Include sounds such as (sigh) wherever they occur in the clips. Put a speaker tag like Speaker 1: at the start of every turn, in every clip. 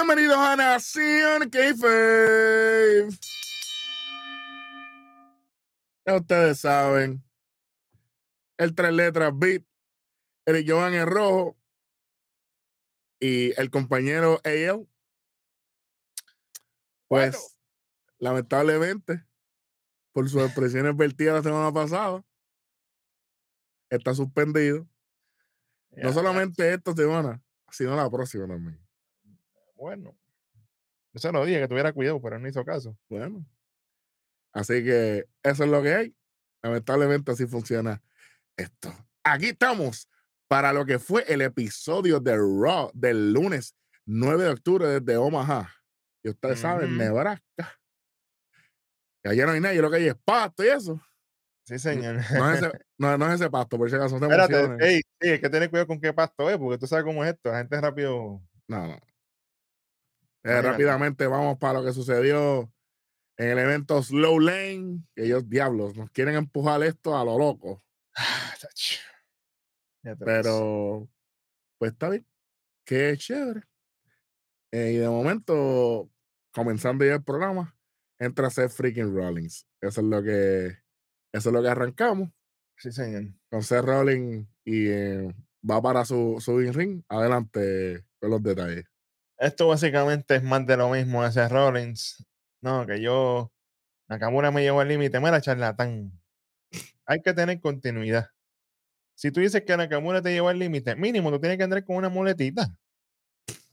Speaker 1: Bienvenidos a Nación Kayfabe. Ya ustedes saben. El tres letras beat. El Joan en rojo. Y el compañero AL. Pues,
Speaker 2: Bueno.
Speaker 1: lamentablemente, por sus expresiones vertidas la semana pasada, está suspendido. No solamente esta semana, sino la próxima también.
Speaker 2: Bueno. Yo se lo dije que tuviera cuidado, pero él no hizo caso.
Speaker 1: Bueno. Así que eso es lo que hay. Lamentablemente así funciona esto. Aquí estamos para lo que fue el episodio de Raw del lunes 9 de octubre desde Omaha. Y ustedes saben. Nebraska. Que allá no hay nadie, lo que hay es pasto y eso.
Speaker 2: Sí, señor.
Speaker 1: No es ese, (laughs) no, no es ese pasto, por si acaso no te
Speaker 2: Espérate, ey, sí, hay que tener cuidado con qué pasto es, porque tú sabes cómo es esto. La gente rápido.
Speaker 1: No, no. Eh, rápidamente vamos para lo que sucedió en el evento Slow Lane. Ellos, diablos, nos quieren empujar esto a lo loco.
Speaker 2: Ah.
Speaker 1: Pero, pues está bien. Qué chévere. Eh, y de momento, comenzando ya el programa, entra Seth freaking Rollins. Eso es lo que, eso es lo que arrancamos.
Speaker 2: Sí, señor.
Speaker 1: Con Seth Rollins y eh, va para su, su ring. Adelante con los detalles.
Speaker 2: Esto básicamente es más de lo mismo ese Rollins. No, que yo. Nakamura me llevó al límite. Mira, charlatán. Hay que tener continuidad. Si tú dices que Nakamura te llevó al límite, mínimo tú tienes que andar con una muletita.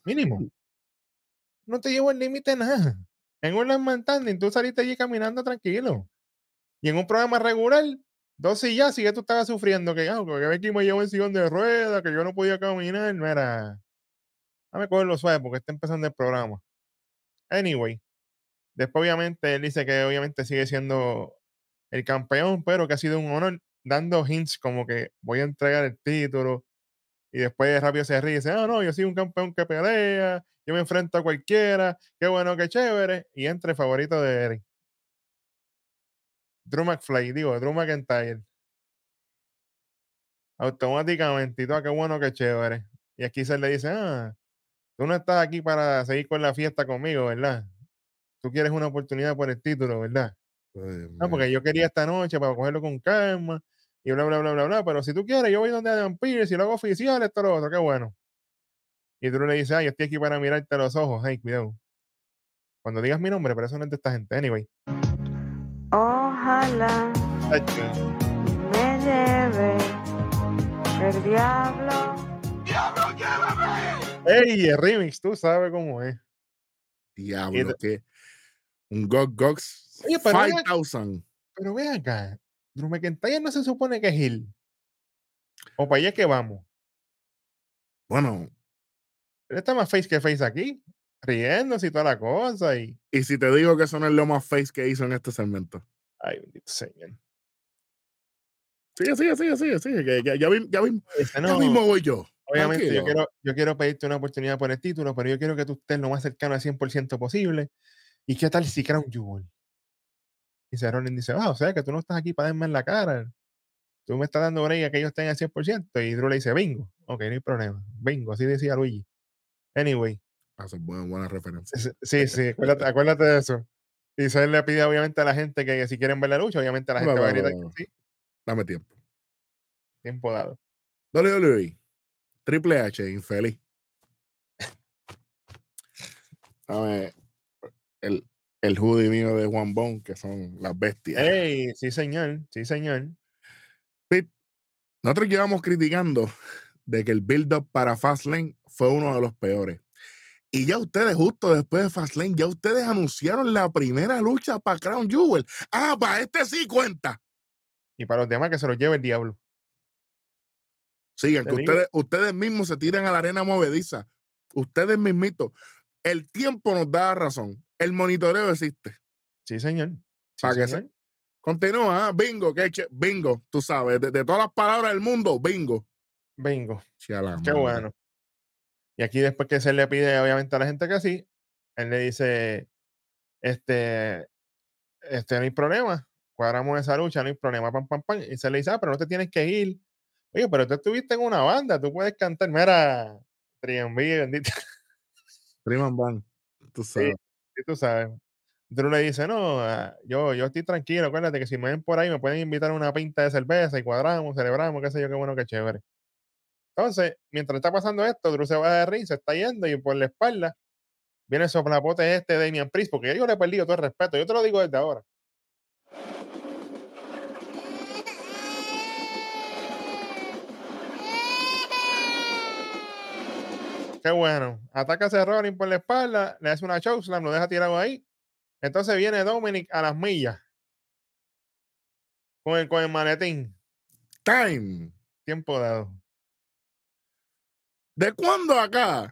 Speaker 2: Mínimo. No te llevo al límite nada. En un Last Standing tú saliste allí caminando tranquilo. Y en un programa regular, dos sillas, y que tú estabas sufriendo, que, ah, que Becky me llevó en sillón de ruedas, que yo no podía caminar. Era. Dame cogerlo suave porque está empezando el programa. Anyway, después obviamente él dice que obviamente sigue siendo el campeón, pero que ha sido un honor dando hints como que voy a entregar el título y después rápido se ríe y dice, ah, no, yo soy un campeón que pelea, yo me enfrento a cualquiera, qué bueno, qué chévere, y entre el favorito de Eric. Drew McFly, digo, Drew McIntyre. Automáticamente, y todo, qué bueno, qué chévere. Y aquí se le dice, ah, tú no estás aquí para seguir con la fiesta conmigo, ¿verdad? Tú quieres una oportunidad por el título, ¿verdad?
Speaker 1: Ay,
Speaker 2: No, porque yo quería esta noche para cogerlo con calma y bla, bla, bla, bla, bla. Pero si tú quieres, yo voy donde Adam Pierce y lo hago oficial, esto, lo otro, qué bueno. Y tú le dices, ah, yo estoy aquí para mirarte a los ojos, hey, cuidado. Cuando digas mi nombre, pero eso no es de esta gente, anyway.
Speaker 3: Ojalá me lleve el diablo.
Speaker 2: Ey, el remix, tú sabes cómo es.
Speaker 1: Diablo, que un Gog
Speaker 2: acá.
Speaker 1: 5000.
Speaker 2: Pero ve acá, Drew McIntyre no se supone que es Hill. O para allá que vamos.
Speaker 1: Bueno,
Speaker 2: Él está más face que face aquí, riéndose y toda la cosa. Y,
Speaker 1: y si te digo que eso no es lo más face que hizo en este segmento.
Speaker 2: ay, bendito señor.
Speaker 1: Sigue, sigue, sigue, sigue, sigue. Que ya, ya, ya,
Speaker 2: Dice,
Speaker 1: ya
Speaker 2: no,
Speaker 1: mismo voy yo.
Speaker 2: Obviamente, yo quiero, yo quiero pedirte una oportunidad por el título, pero yo quiero que tú estés lo más cercano al 100% posible. ¿Y qué tal si Crown Jewel? Y Seth Rollins dice, ah, o sea que tú no estás aquí para darme en la cara. Tú me estás dando break a que ellos estén al 100%. Y Drew le dice, bingo. Ok, no hay problema. Bingo, así decía Luigi. Anyway,
Speaker 1: Ah, son buenas, buenas referencias.
Speaker 2: sí, sí, acuérdate, acuérdate de eso. Y Seth le pide obviamente a la gente que si quieren ver la lucha, obviamente la gente
Speaker 1: no,
Speaker 2: va a gritar
Speaker 1: no.
Speaker 2: que sí,
Speaker 1: Dame tiempo.
Speaker 2: tiempo dado.
Speaker 1: WWE. Triple H, infeliz. Dame el, el hoodie mío de Juan Bon, que son las bestias.
Speaker 2: Ey, sí, señor, sí, señor.
Speaker 1: Pete, nosotros llevamos criticando de que el build-up para Fastlane fue uno de los peores. Y ya ustedes, justo después de Fastlane, ya ustedes anunciaron la primera lucha para Crown Jewel. Ah, para este sí cuenta.
Speaker 2: Y para los demás que se los lleve el diablo.
Speaker 1: Sigan, que ustedes, ustedes mismos se tiran a la arena movediza. Ustedes mismitos. El tiempo nos da razón. El monitoreo existe.
Speaker 2: Sí, señor. Sí,
Speaker 1: Para que
Speaker 2: señor.
Speaker 1: Continúa, ah, bingo, que bingo, tú sabes, de, de todas las palabras del mundo, bingo.
Speaker 2: Bingo. Qué bueno. Y aquí después que se le pide obviamente a la gente que sí, él le dice, este, este, no hay problema, cuadramos esa lucha, no hay problema, pam, pam, pam. Y se le dice, ah, pero no te tienes que ir. Oye, pero tú estuviste en una banda, tú puedes cantar, mira, Triunví, bendito.
Speaker 1: Prima Van. Tú sabes.
Speaker 2: sí, tú sabes. Drew le dice, no, ah, yo, yo estoy tranquilo, acuérdate que si me ven por ahí me pueden invitar a una pinta de cerveza y cuadramos, celebramos, qué sé yo, qué bueno, qué chévere. Entonces, mientras está pasando esto, Drew se va de ring, se está yendo y por la espalda viene el soplapote este de Damian Priest, porque yo le he perdido todo el respeto, yo te lo digo desde ahora. Qué bueno. Ataca a Rollins por la espalda, le hace una chokeslam, lo deja tirado ahí. Entonces viene Dominic a las millas. Con el, con el maletín.
Speaker 1: Time.
Speaker 2: Tiempo dado.
Speaker 1: ¿De cuándo acá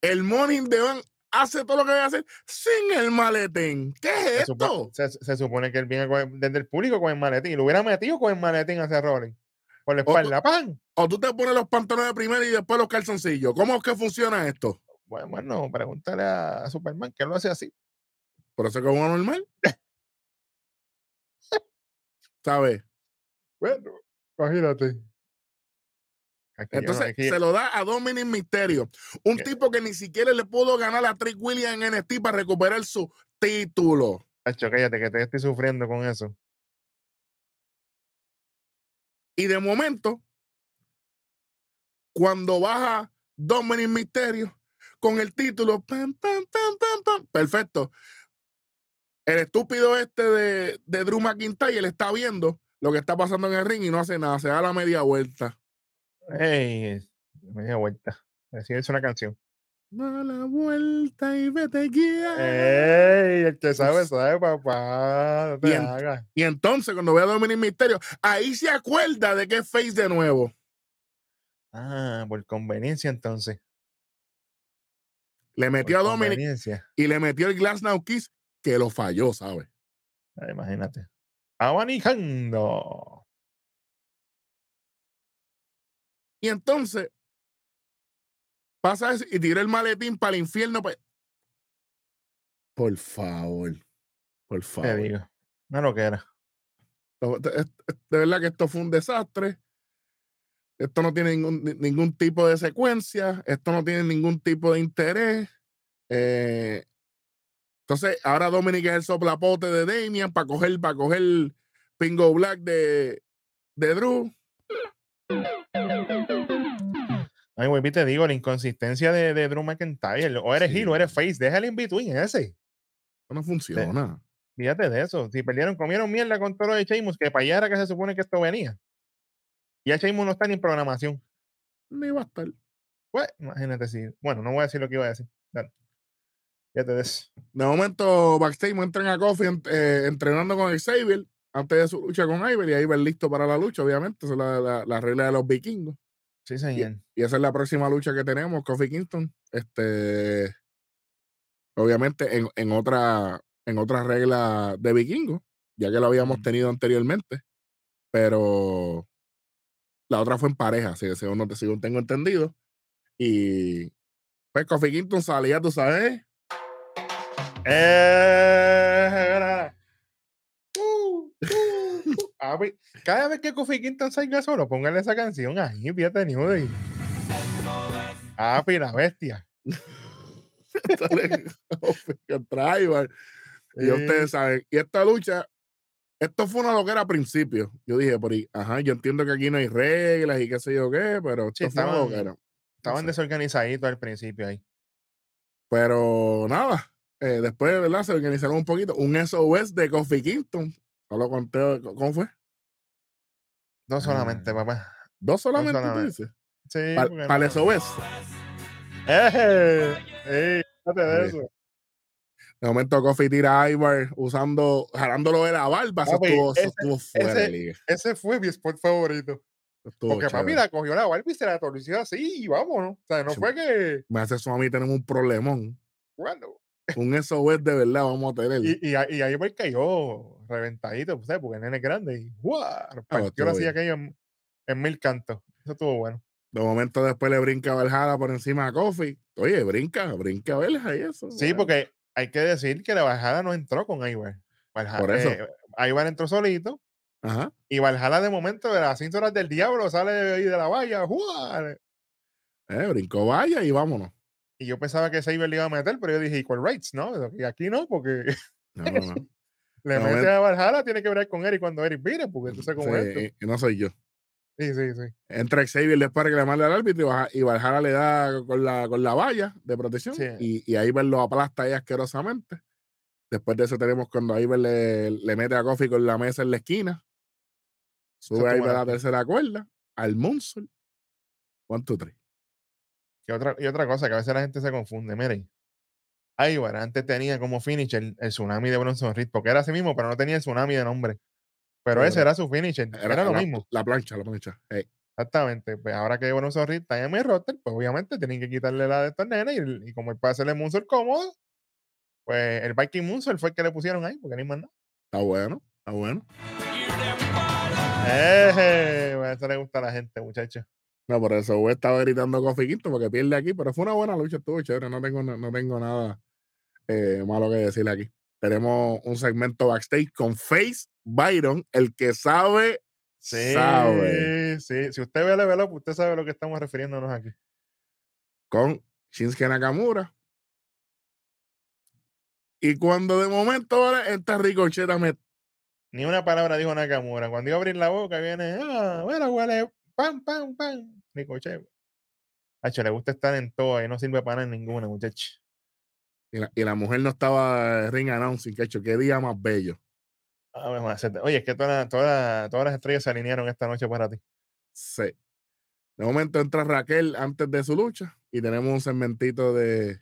Speaker 1: el Morning de Van hace todo lo que debe hacer sin el maletín? ¿Qué es esto?
Speaker 2: se- se supone que él viene el- desde el público con el maletín. Lo hubiera metido con el maletín a Rollins. Por la espalda. ¡Pam!
Speaker 1: O tú te pones los pantalones primero y después los calzoncillos. ¿Cómo es que funciona esto?
Speaker 2: Bueno, bueno, pregúntale a, Superman que lo hace así.
Speaker 1: Por eso es que es uno normal. ¿Sabes?
Speaker 2: Bueno, imagínate. Aquí yo no-
Speaker 1: Entonces se lo da a Dominic Mysterio, un
Speaker 2: ¿Qué?
Speaker 1: tipo que ni siquiera le pudo ganar a Trick Williams en NXT para recuperar su título.
Speaker 2: Tacho, cállate, que te estoy sufriendo con eso.
Speaker 1: Y de momento, cuando baja Dominic Mysterio con el título, perfecto. El estúpido este de, de Drew McIntyre, está viendo lo que está pasando en el ring y no hace nada, se da la media vuelta.
Speaker 2: Ey, media vuelta. Así es una canción.
Speaker 1: Da la vuelta y vete guía.
Speaker 2: Ey, el que sabe, sabe, papá. No te
Speaker 1: Bien.
Speaker 2: hagas.
Speaker 1: Y entonces, cuando ve a Dominic Mysterio, ahí se acuerda de que es Face de nuevo.
Speaker 2: Ah, por conveniencia entonces.
Speaker 1: Le
Speaker 2: Por
Speaker 1: metió a Dominic y le metió el Glass Now Kiss, que lo falló, ¿sabes?
Speaker 2: Ah, imagínate. Abanicando.
Speaker 1: Y entonces pasa eso y tira el maletín para el infierno. pues. Por favor, por
Speaker 2: Te
Speaker 1: favor.
Speaker 2: digo. No lo que era.
Speaker 1: De, verdad que esto fue un desastre. Esto no tiene ningún, ni- ningún tipo de secuencia. Esto no tiene ningún tipo de interés. Eh, entonces, ahora Dominic es el soplapote de Damian para coger, para coger Pingo Black de, de Drew.
Speaker 2: Ay, güey, te digo, la inconsistencia de, de Drew McIntyre. O eres
Speaker 1: Sí.
Speaker 2: heel o eres face. Déjale in between ese.
Speaker 1: No funciona.
Speaker 2: Fíjate de eso. Si perdieron, comieron mierda con todo lo de Sheamus, que para allá era que se supone que esto venía. Y ya Sheamus no está ni en programación.
Speaker 1: No iba a estar.
Speaker 2: Pues, imagínate si. Bueno, no voy a decir lo que iba a decir. Dale. Fíjate de eso.
Speaker 1: De momento, backstage muestran a ent- eh, entrenando con Xavier antes de su lucha con Iber y Iber listo para la lucha, obviamente. Esa es la, la- la regla de los vikingos.
Speaker 2: Sí, señor.
Speaker 1: Y esa es la próxima lucha que tenemos, Kofi Kingston. Este, obviamente en, en otra, en otra regla de vikingos, ya que lo habíamos tenido anteriormente. Pero la otra fue en pareja, si según, no- según tengo entendido. Y pues Kofi Kingston salía, tú sabes,
Speaker 2: Eh, uh, uh, uh. Ah, pues, Cada vez que Kofi Kingston salga solo, póngale esa canción ahí, fíjate, ni modo y- Ah, pues, la bestia. (laughs)
Speaker 1: Ivar. Y
Speaker 2: Sí.
Speaker 1: ustedes saben, y esta lucha, esto fue una loquera al principio. Yo dije, por ahí, ajá, yo entiendo que aquí no hay reglas y qué sé yo qué, pero esto
Speaker 2: Sí,
Speaker 1: fue una
Speaker 2: estaban-
Speaker 1: sé.
Speaker 2: desorganizaditos al principio ahí.
Speaker 1: Pero nada, eh, después, ¿verdad? Se organizaron un poquito. Un SOS de Kofi Kingston. Solo conté, ¿cómo fue?
Speaker 2: Dos solamente,
Speaker 1: Ah.
Speaker 2: papá.
Speaker 1: Dos solamente, tú
Speaker 2: solamente.
Speaker 1: dices.
Speaker 2: Sí.
Speaker 1: Para
Speaker 2: no-
Speaker 1: SOS.
Speaker 2: ¡Eh! Fíjate de eso.
Speaker 1: De momento tira a Ivar usando, jalándolo de la barba. Eso
Speaker 2: Papi,
Speaker 1: estuvo, eso
Speaker 2: ese-
Speaker 1: estuvo fuera de
Speaker 2: ese-
Speaker 1: liga.
Speaker 2: Ese fue mi spot favorito.
Speaker 1: Eso estuvo
Speaker 2: Porque papi
Speaker 1: chévere.
Speaker 2: la cogió la barba y se la torció así y vámonos. O sea, no fue que.
Speaker 1: Me hace eso a mí tenemos un problemón.
Speaker 2: Bueno.
Speaker 1: Un SOS de verdad vamos a tener.
Speaker 2: Y, y, ahí- y pues cayó reventadito, ¿sabes? Porque el nene es grande y ¡guau! Partió
Speaker 1: estuvo
Speaker 2: la silla aquello en, en mil cantos. Eso estuvo bueno.
Speaker 1: De momento después le brinca Valhalla por encima a Kofi. Oye, brinca, brinca Valhalla y eso.
Speaker 2: Sí,
Speaker 1: bueno.
Speaker 2: porque hay que decir que la bajada no entró con Ivar. Valhalla-
Speaker 1: Por eso.
Speaker 2: eh, Ivar entró solito
Speaker 1: Ajá.
Speaker 2: y Valhalla de momento de las cinturas del diablo sale de ahí de la valla. ¡guau!
Speaker 1: Eh, brincó vaya y vámonos.
Speaker 2: Y yo pensaba que Saber le iba a meter, pero yo dije equal rights, ¿no? Y aquí no, porque
Speaker 1: No, no, no.
Speaker 2: Le
Speaker 1: No,
Speaker 2: mete
Speaker 1: ven.
Speaker 2: a Valhalla, tiene que ver con Eric cuando Eric vire, porque tú sabes cómo es esto.
Speaker 1: No soy yo.
Speaker 2: Sí, sí, sí.
Speaker 1: Entra Xavier, le para que le mande al árbitro y, Valhalla le da con la, con la valla de protección
Speaker 2: Sí.
Speaker 1: y, y ahí lo aplasta ahí asquerosamente. Después de eso tenemos cuando Iber le, le mete a Kofi con la mesa en la esquina. Sube
Speaker 2: estuvo
Speaker 1: a la tercera cuerda, al Moonsault. One, two, three.
Speaker 2: Y otra, y otra cosa que a veces la gente se confunde, miren. Ivar antes tenía como finisher el, el tsunami de Bronson Reed, porque era así mismo, pero no tenía el tsunami de nombre. Pero ese
Speaker 1: era-
Speaker 2: su finisher, era,
Speaker 1: Era
Speaker 2: lo
Speaker 1: la,
Speaker 2: mismo.
Speaker 1: La plancha, la plancha. Hey,
Speaker 2: Exactamente. Pues ahora que Bronson Reed está en mi roster, pues obviamente tienen que quitarle la de estos nenes y, y como él puede hacerle Moonsault cómodo, pues el Viking Moonsault fue el que le pusieron ahí, porque ni más nada.
Speaker 1: está bueno, está bueno.
Speaker 2: Pues eso le gusta a la gente, muchachos.
Speaker 1: No, por eso estaba gritando Kofi Kingston porque pierde aquí, pero fue una buena lucha, estuvo chévere, no tengo, no, no tengo nada eh, malo que decirle aquí. Tenemos un segmento backstage con Face Byron, el que sabe,
Speaker 2: Sí,
Speaker 1: sabe,
Speaker 2: sí. Si usted ve el level up, usted sabe a lo que estamos refiriéndonos aquí.
Speaker 1: con Shinsuke Nakamura. Y cuando de momento ahora esta ricocheta me
Speaker 2: Ni una palabra dijo Nakamura. Cuando iba a abrir la boca, viene, ah, bueno, huele, pam, pam, pam. Ricochet. Hacho, le gusta estar en todo y no sirve para nada en ninguna, muchacho.
Speaker 1: Y la, y la mujer no estaba ring announcing, que hecho, qué día más bello.
Speaker 2: Ah, Oye, es que todas, todas, todas las estrellas se alinearon esta noche para ti.
Speaker 1: Sí. De momento entra Raquel antes de su lucha y tenemos un segmentito de,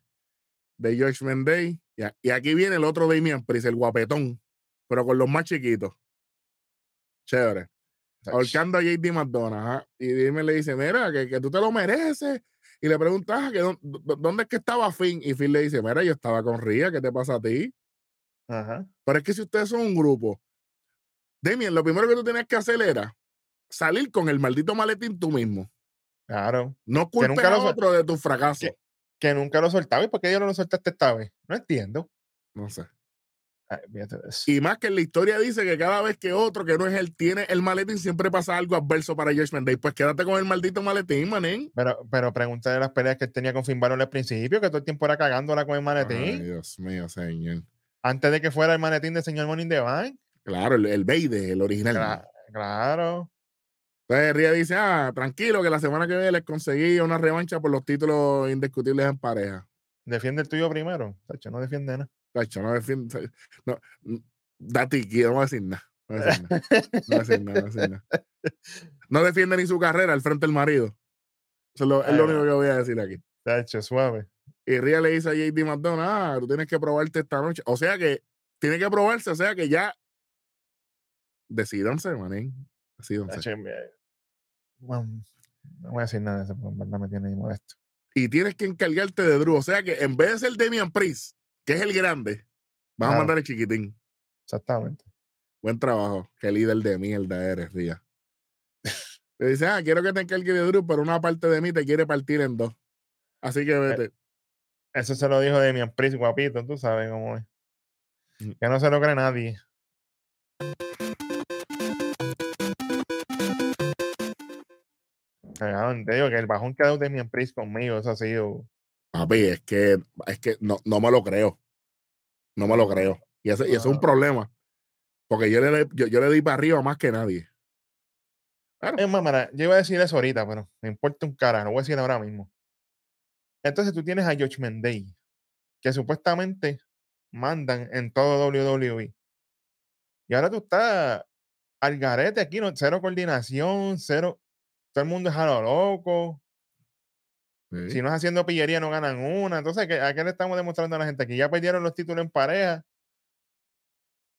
Speaker 1: de George Mendey. Y, a- y aquí viene el otro Damian Priest, el guapetón, pero con los más chiquitos. Chévere. Ahorcando a JD McDonough. ajá. Y Dime le dice, mira, que, que tú te lo mereces. Y le preguntas, "Ah, que dó- dó- ¿dónde es que estaba Finn? Y Finn le dice, mira, yo estaba con Ria, ¿qué te pasa a ti?
Speaker 2: Ajá.
Speaker 1: Pero es que si ustedes son un grupo, Damien, lo primero que tú tenías que hacer era salir con el maldito maletín tú mismo.
Speaker 2: Claro.
Speaker 1: No culpes a otro de tu fracaso.
Speaker 2: que- Que nunca lo soltaba. ¿Y por qué yo no lo soltaste esta vez? No entiendo.
Speaker 1: No sé.
Speaker 2: Ay, fíjate de eso.
Speaker 1: Y más que en la historia dice que cada vez que otro que no es él tiene el maletín, siempre pasa algo adverso para George Day. Pues quédate con el maldito maletín, manín.
Speaker 2: Pero, pero pregúntale las peleas que él tenía con Finn Balor al principio, que todo el tiempo era cagándola con el
Speaker 1: Ay,
Speaker 2: manetín.
Speaker 1: Dios mío, señor.
Speaker 2: Antes de que fuera el manetín de señor the Bank.
Speaker 1: Claro, el, el Beide, el original.
Speaker 2: Cla- Claro.
Speaker 1: Entonces Ria dice, ah, tranquilo, que la semana que viene les conseguí una revancha por los títulos indiscutibles en pareja.
Speaker 2: Defiende el tuyo primero. Tacho, no defiende nada.
Speaker 1: Tacho, no defiende. No, da tiqui, no voy a decir nada. No voy a decir nada. No voy a decir nada, no decir nada. No defiende ni su carrera al frente del marido. Eso es lo, es único que voy a decir aquí.
Speaker 2: Tacho, suave.
Speaker 1: Y Ria le dice a JD McDonough, ah, tú tienes que probarte esta noche. O sea que tiene que probarse, o sea que ya decídanse, manín. Decídanse.
Speaker 2: Bueno, no voy a decir nada de eso, porque en verdad me tiene molesto.
Speaker 1: Y tienes que encargarte de Drew. O sea que en vez de ser Damian Priest, que es el grande, vas a
Speaker 2: Claro.
Speaker 1: mandar el chiquitín.
Speaker 2: Exactamente.
Speaker 1: Buen trabajo. Qué líder de mierda eres, Ria. Le dice, ah, quiero que te encargue de Drew, pero una parte de mí te quiere partir en dos. Así que vete.
Speaker 2: Eso se lo dijo Demian Priest, guapito, tú sabes cómo es.
Speaker 1: Mm.
Speaker 2: Que no se lo cree nadie. Cagado, te digo que el bajón que ha dado Demian Priest conmigo, eso ha sido.
Speaker 1: Papi, es que, es que no, no me lo creo. No me lo creo. Y ese, y ese es un
Speaker 2: No.
Speaker 1: problema. Porque yo le, yo, yo le di para arriba más que nadie. Claro.
Speaker 2: Es más, mira, yo iba a decir eso ahorita, pero me importa un cara, lo voy a decir ahora mismo. Entonces tú tienes a George Mendey, que supuestamente mandan en todo WWE. Y ahora tú estás al garete aquí, no, cero coordinación, cero. Todo el mundo es a lo loco. Si no es haciendo pillería, no ganan una. Entonces, ¿qué- ¿a qué le estamos demostrando a la gente? Que ya perdieron los títulos en pareja.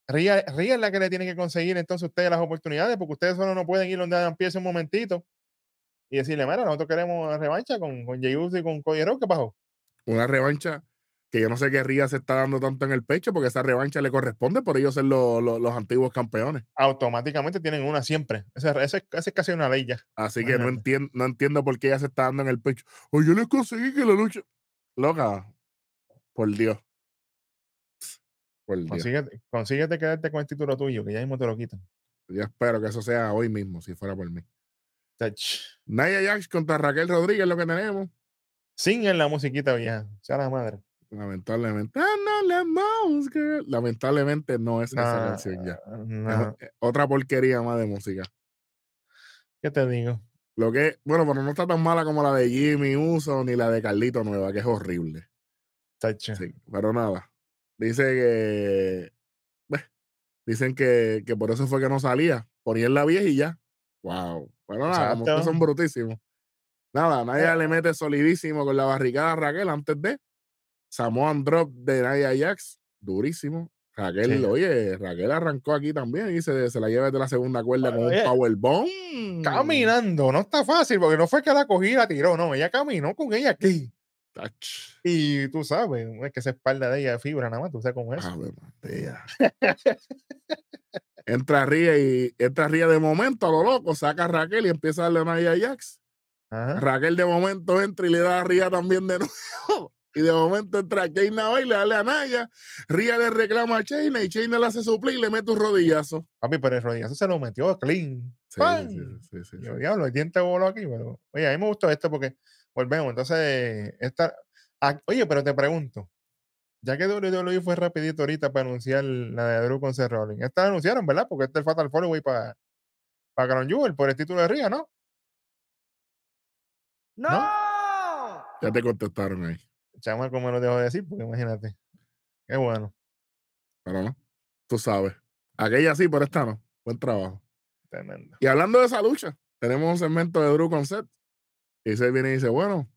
Speaker 2: Ría, Ría es la que le tiene que conseguir entonces ustedes las oportunidades, porque ustedes solo no pueden ir donde empiece un momentito y decirle, mira, nosotros queremos la revancha con, con Jey Uso y con Cody ¿qué pasó?
Speaker 1: Una revancha que yo no sé qué Ría se está dando tanto en el pecho, porque esa revancha le corresponde por ellos ser lo- lo- los antiguos campeones.
Speaker 2: Automáticamente tienen una siempre. Esa esa es esa es casi una ley ya.
Speaker 1: Así que no entiendo, no entiendo por qué ella se está dando en el pecho. O yo les conseguí que la lucha. Loca, por Dios. Por Dios.
Speaker 2: Consíguete, consíguete quedarte con el título tuyo, que ya mismo te lo quitan.
Speaker 1: Yo espero que eso sea hoy mismo, si fuera por mí.
Speaker 2: Tach.
Speaker 1: Naya Jax contra Raquel Rodríguez, lo que tenemos.
Speaker 2: Sin en la musiquita vieja. Sea la madre.
Speaker 1: Lamentablemente. Ah. Lamentablemente no es esa canción ya. Es eh, otra porquería más de música.
Speaker 2: ¿Qué te digo?
Speaker 1: Lo que, bueno, pero no está tan mala como la de Jimmy Uso ni la de Carlito Nueva, que es horrible. Sí, pero nada. Dice que. beh, dicen que, que por eso fue que no salía. Ponían la vieja y ya. Wow. Bueno, nada, como son brutísimos. Nada, Naya
Speaker 2: Eh.
Speaker 1: le mete solidísimo con la barricada a Raquel antes de. Samoan Drop de Naya Jax. Durísimo. Raquel,
Speaker 2: Sí.
Speaker 1: oye, Raquel arrancó aquí también y se, se la lleva de la segunda cuerda con un powerbomb.
Speaker 2: Caminando, no está fácil, porque no fue que la cogí y la tiró, no, ella caminó con ella aquí. Y tú sabes, es que esa espalda de ella es fibra nada más, tú sabes cómo es.
Speaker 1: Entra Ría y entra Ría de momento a lo loco, saca a Raquel y empieza a darle a Naya Jax.
Speaker 2: Ajá.
Speaker 1: Raquel de momento entra y le da a Ría también de (laughs) nuevo. Y de momento entra Chaina hoy, le da a Naya. Ría le reclama a Chaina y Chaina le hace suplir y le mete un rodillazo.
Speaker 2: Papi, pero el rodillazo se lo metió clean.
Speaker 1: Sí,
Speaker 2: ¡Pam!
Speaker 1: sí, sí, sí, sí,
Speaker 2: Yo,
Speaker 1: sí.
Speaker 2: diablo, el diente voló aquí, pero. Oye, a mí me gustó esto porque volvemos. Entonces, esta. ah, oye, pero te pregunto. Ya que WWE fue rapidito ahorita para anunciar la de Drew con Seth Rollins. Esta la anunciaron, ¿verdad? Porque este es el Fatal Four Way para para Crown Jewel por el título de Ría, ¿no?
Speaker 3: ¡No!
Speaker 1: Ya te contestaron ahí.
Speaker 2: Chama, como lo dejo de decir, porque imagínate. Qué bueno.
Speaker 1: Pero no, tú sabes. Aquella sí, pero esta no. Buen trabajo.
Speaker 2: Tremendo.
Speaker 1: Y hablando de esa lucha, tenemos un segmento de Drew con Seth. Y Seth viene y dice, bueno,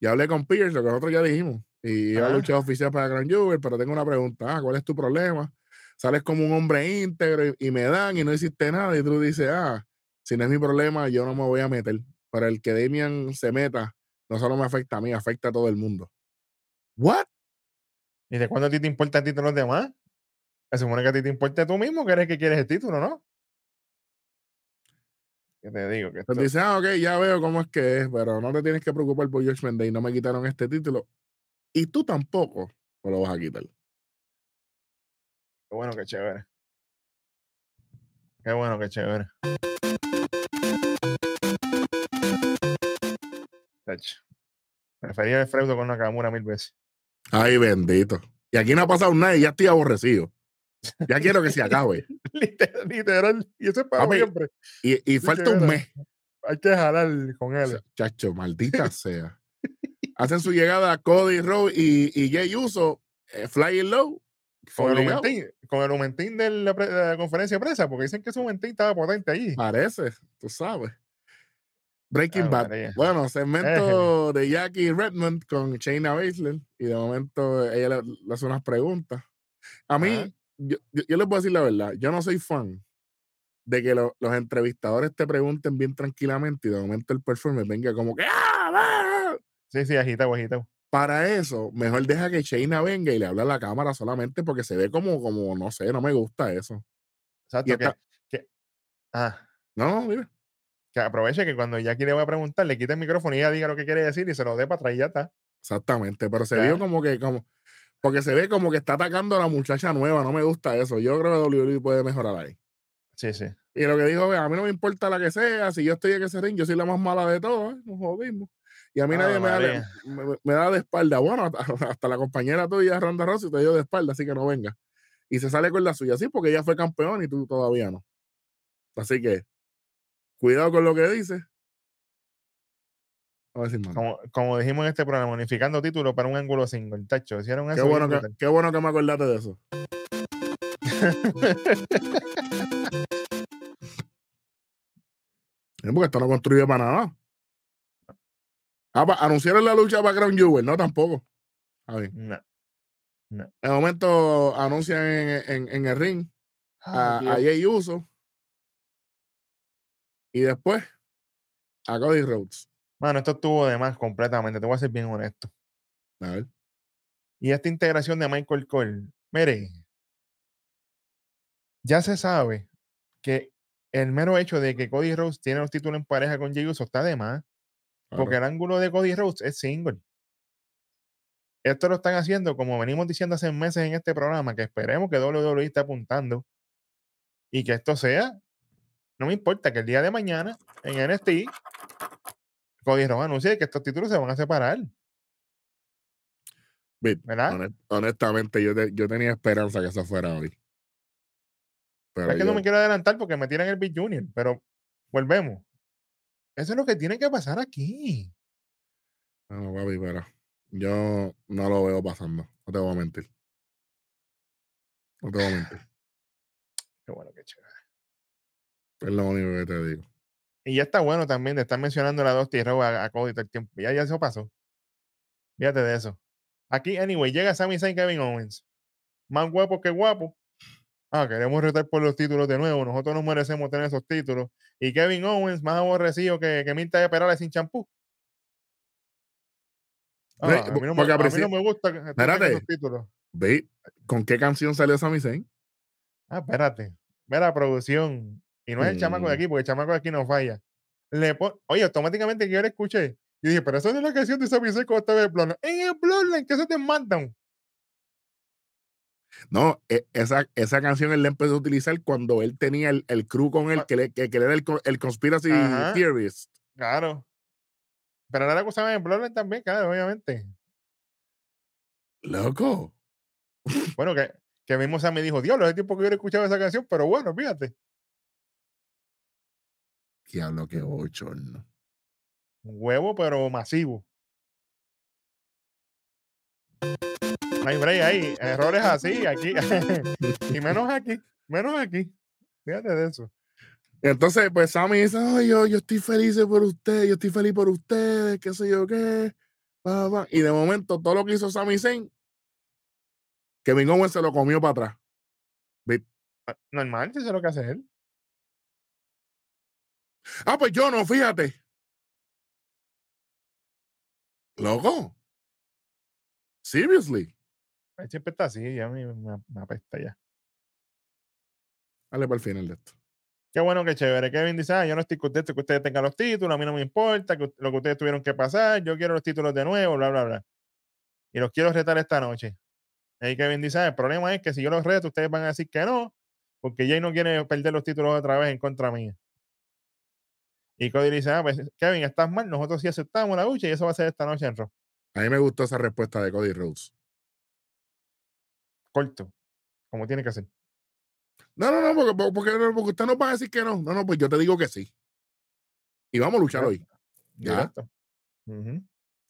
Speaker 1: ya hablé con Pierce, lo que nosotros ya dijimos. Y iba a
Speaker 2: Ajá.
Speaker 1: luchar oficial para Grand Jewel, pero tengo una pregunta. Ah, ¿cuál es tu problema? Sales como un hombre íntegro y, y me dan y no hiciste nada. Y Drew dice, ah, si no es mi problema, yo no me voy a meter. Para el que Damian se meta, no solo me afecta a mí, afecta a todo el mundo. ¿What?
Speaker 2: ¿Y de cuándo a ti te importa el título de los demás? Se supone que a ti te importa tú mismo, que eres que quieres el título, ¿no? ¿Qué te digo? Que esto,
Speaker 1: Entonces dice, ah, ok, ya veo cómo es que es, pero no te tienes que preocupar por Judgment Day. No me quitaron este título. Y tú tampoco me lo vas a quitar.
Speaker 2: qué bueno, qué chévere. Qué bueno, qué chévere. Tacho. Prefería el feudo con Nakamura mil veces.
Speaker 1: Ay, bendito. Y aquí no ha pasado nada y ya estoy aborrecido. Ya quiero que se acabe. (laughs)
Speaker 2: literal, literal. Y eso es para
Speaker 1: Papi,
Speaker 2: siempre.
Speaker 1: Y, y falta un mes.
Speaker 2: Hay que jalar con él.
Speaker 1: Chacho, maldita (laughs) sea. Hacen su llegada Cody Rowe y, y Jay Uso, eh, Flying Low.
Speaker 2: Con el, aumentín, con el de la, pre- de la conferencia de prensa, porque dicen que su aumentín estaba potente ahí.
Speaker 1: Parece, tú sabes. Breaking
Speaker 2: Ave
Speaker 1: Bad.
Speaker 2: María.
Speaker 1: Bueno, segmento (laughs) de Jackie Redmond con Shayna Baszler y de momento ella le, le hace unas preguntas. A mí, yo, yo, yo les a decir la verdad, yo no soy fan de que lo- los entrevistadores te pregunten bien tranquilamente y de momento el performer venga como que ¡Ah! ah".
Speaker 2: Sí, sí, agitado, agitado.
Speaker 1: Para eso, mejor deja que Shayna venga y le habla a la cámara solamente porque se ve como, como no sé, no me gusta eso.
Speaker 2: Exacto, que,
Speaker 1: esta-
Speaker 2: que- ah,
Speaker 1: No, no, mira.
Speaker 2: Que aproveche que cuando Jackie le va a preguntar, le quite el micrófono y ella diga lo que quiere decir y se lo dé para atrás y ya está.
Speaker 1: Exactamente, pero se
Speaker 2: Ya.
Speaker 1: vio como que, como, porque se ve como que está atacando a la muchacha nueva, no me gusta eso. Yo creo que WWE puede mejorar ahí.
Speaker 2: Sí, sí.
Speaker 1: Y lo que dijo, "Ve, a mí no me importa la que sea, si yo estoy en ese ring, yo soy la más mala de todas, nos jodimos. Y a mí
Speaker 2: Ave
Speaker 1: nadie me da, me, da de espalda. Bueno, hasta, (laughs) hasta la compañera tuya, Ronda Rousey, te dio de espalda, así que no venga. Y se sale con la suya, sí, porque ella fue campeón y tú todavía no. Así que, cuidado con lo que dices. A manda.
Speaker 2: Como, como dijimos en este programa, unificando títulos para un ángulo single. Tacho, hicieron
Speaker 1: Qué
Speaker 2: eso.
Speaker 1: bueno, que, qué bueno que me acordaste de eso. (laughs) Porque esto no construye para nada. Ah, pa- anunciaron la lucha para Crown Jewel, no tampoco. A ver.
Speaker 2: No.
Speaker 1: De momento anuncian en, en- en el ring a,
Speaker 2: Ay,
Speaker 1: a. Jay Uso. Y después a Cody Rhodes.
Speaker 2: Mano, esto estuvo de más completamente. Te voy a ser bien honesto.
Speaker 1: A ver.
Speaker 2: Y esta integración de Michael Cole, mire, ya se sabe que el mero hecho de que Cody Rhodes tiene los títulos en pareja con Jey Uso está de más, porque el ángulo de Cody Rhodes es single. Esto lo están haciendo, como venimos diciendo hace meses en este programa, que esperemos que WWE esté apuntando y que esto sea, no me importa que el día de mañana en NXT Cody Rhodes anuncia que estos títulos se van a separar. ¿Verdad?
Speaker 1: honest- honestamente, yo, te- yo tenía esperanza que eso fuera hoy. Pero
Speaker 2: es que no me quiero adelantar porque me tiran el Big Junior, pero volvemos. Eso es lo que tiene que pasar aquí.
Speaker 1: Bueno, papi, pero yo no lo veo pasando. No te voy a mentir. No te voy a mentir.
Speaker 2: Qué bueno, qué chévere.
Speaker 1: Es lo único que te digo.
Speaker 2: Y ya está bueno también de estar mencionando la dos tierras a, a Cody todo el tiempo. Ya, ya eso pasó. Fíjate de eso. Aquí, anyway, llega Sami Zayn Kevin Owens. Más guapo que guapo. Ah, queremos retar por los títulos de nuevo. Nosotros nos merecemos tener esos títulos. Y Kevin Owens, más aborrecido que, que Minta de Perales sin champú. Ah, a, mí no me,
Speaker 1: porque
Speaker 2: a mí
Speaker 1: apreci-
Speaker 2: no me gusta que esos títulos.
Speaker 1: Ve, ¿con qué canción salió Sami Zayn?
Speaker 2: Ah, espérate. La producción. Y no es el chamaco de aquí, porque el chamaco de aquí no falla. Le Oye, automáticamente que yo le escuché. Y dije, pero esa no es la canción de Zayn cuando estaba en Bloodline. En el Bloodline, que eso te mandan.
Speaker 1: No, e- esa, esa canción él la empezó a utilizar cuando él tenía el, el crew con él, que, le, que, que era el, el conspiracy
Speaker 2: Ajá.
Speaker 1: theorist.
Speaker 2: Claro. Pero ahora la cosa en Bloodline también, claro, obviamente.
Speaker 1: Loco.
Speaker 2: Bueno, que, que mismo Sammy dijo, Dios, hace tiempo que yo no escuchaba esa canción, pero bueno, fíjate.
Speaker 1: Diablo, qué bochorno.
Speaker 2: Un huevo, pero masivo. No hay break ahí. Errores así, aquí. (laughs) y menos aquí. Menos aquí. Fíjate de eso.
Speaker 1: Entonces, pues Sammy dice, "Ay, yo, yo estoy feliz por ustedes, yo estoy feliz por ustedes, qué sé yo qué. pa, pa". Y de momento, todo lo que hizo Sami Zayn, Kevin Owens se lo comió para atrás.
Speaker 2: Ah, Normal, si eso es lo que hace él.
Speaker 1: Ah, pues yo no, fíjate. Loco. Seriously.
Speaker 2: Siempre está así, ya me, me- me apesta ya.
Speaker 1: Dale para el final de esto.
Speaker 2: Qué bueno, qué chévere. Kevin dice, ah, yo no estoy contento que ustedes tengan los títulos, a mí no me importa que, lo que ustedes tuvieron que pasar, yo quiero los títulos de nuevo, bla, bla, bla. Y los quiero retar esta noche. Ahí Kevin dice, ah, el problema es que si yo los reto, ustedes van a decir que no, porque Jay no quiere perder los títulos otra vez en contra mía. Y Cody dice, ah, pues Kevin, estás mal, nosotros sí aceptamos la lucha y eso va a ser esta noche en Raw.
Speaker 1: A mí me gustó esa respuesta de Cody Rhodes.
Speaker 2: Corto, como tiene que ser.
Speaker 1: No, no, no, porque, porque, usted no va a decir que no. No, no, pues yo te digo que sí. Y vamos a luchar hoy. Ya.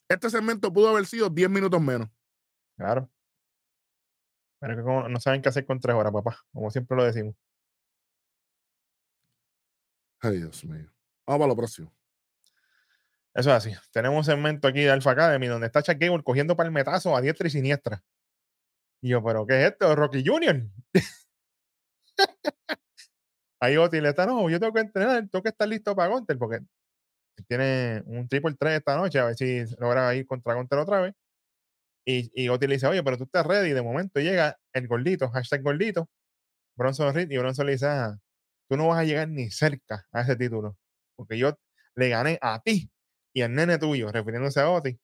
Speaker 1: Este segmento pudo haber sido 10 minutos menos.
Speaker 2: claro. Pero es que como no saben qué hacer con tres horas, papá, como siempre lo decimos.
Speaker 1: Ay, Dios mío. Vamos para lo próximo.
Speaker 2: Eso es así. Tenemos un segmento aquí de Alpha Academy donde está Chuck Gable cogiendo palmetazos a diestra y siniestra. Y yo, ¿pero qué es esto? ¿Rocky Junior? (laughs) Ahí Oti le está, no, yo tengo que entrenar, tengo que estar listo para Gunter porque tiene un triple 3 esta noche, a ver si logra ir contra Gunter otra vez. Y, y le dice, oye, pero tú estás ready. De momento llega el gordito, hashtag gordito, Bronson Reed, y Bronson le dice, "Ah, tú no vas a llegar ni cerca a ese título, porque yo le gané a ti y al nene tuyo, refiriéndose a Oti,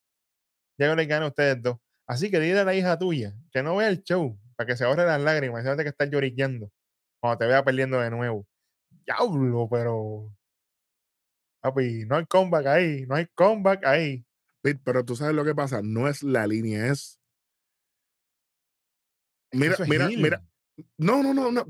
Speaker 2: ya yo le gané a ustedes dos. Así que dile a la hija tuya que no vea el show para que se ahorre las lágrimas y se no tenga que estar lloriqueando cuando te vea perdiendo de nuevo. Diablo, pero. Papi, no hay comeback ahí, no hay comeback ahí.
Speaker 1: Pero tú sabes lo que pasa. No es la línea, es. Mira,
Speaker 2: es
Speaker 1: mira, mira. No, no, no, no.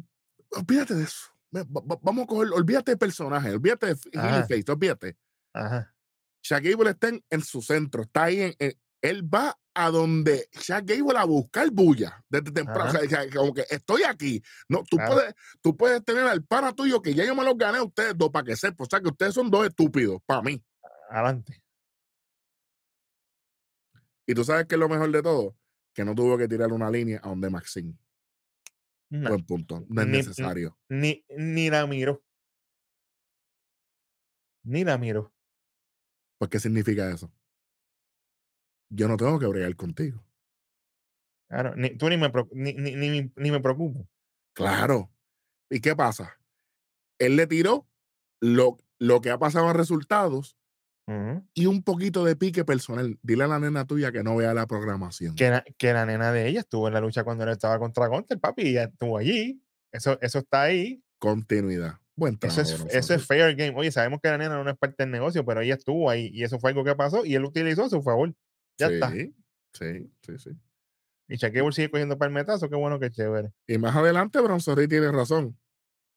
Speaker 1: Olvídate de eso. Vamos a coger, olvídate del personaje, olvídate de face, olvídate.
Speaker 2: Ajá.
Speaker 1: Shaq Gable está en, en su centro, está ahí en, en- él va a donde Shaq Gable a buscar bulla desde temprano.
Speaker 2: Ajá.
Speaker 1: O sea, como que estoy aquí. No, tú, puedes, tú puedes tener al pana tuyo que ya yo me los gané a ustedes dos para que sepan. O sea, que ustedes son dos estúpidos para mí.
Speaker 2: Adelante.
Speaker 1: Y tú sabes que es lo mejor de todo, que no tuvo que tirar una línea a donde Maxine.
Speaker 2: No,
Speaker 1: Buen punto. No es
Speaker 2: Ni-
Speaker 1: necesario.
Speaker 2: ni, ni la miro. Ni la miro.
Speaker 1: Pues, ¿qué significa eso? Yo no tengo que bregar contigo.
Speaker 2: Claro, ni, tú ni me, ni, ni, ni me preocupo.
Speaker 1: Claro. ¿Y qué pasa? Él le tiró lo, lo que ha pasado en resultados Y un poquito de pique personal. Dile a la nena tuya que no vea la programación.
Speaker 2: que, la, que la nena de ella estuvo en la lucha cuando él estaba contra Gunter, papi, y ella estuvo allí. Eso, eso está ahí.
Speaker 1: Continuidad. Buen
Speaker 2: Eso
Speaker 1: trabajo.
Speaker 2: es, eso es fair game. Oye, sabemos que la nena no es parte del negocio, pero ella estuvo ahí y eso fue algo que pasó y él lo utilizó a su favor. Ya está.
Speaker 1: Sí, sí, sí.
Speaker 2: Y Shaquille sigue cogiendo palmetazo, qué bueno que chévere.
Speaker 1: Y más adelante, Bronson Reed tiene razón.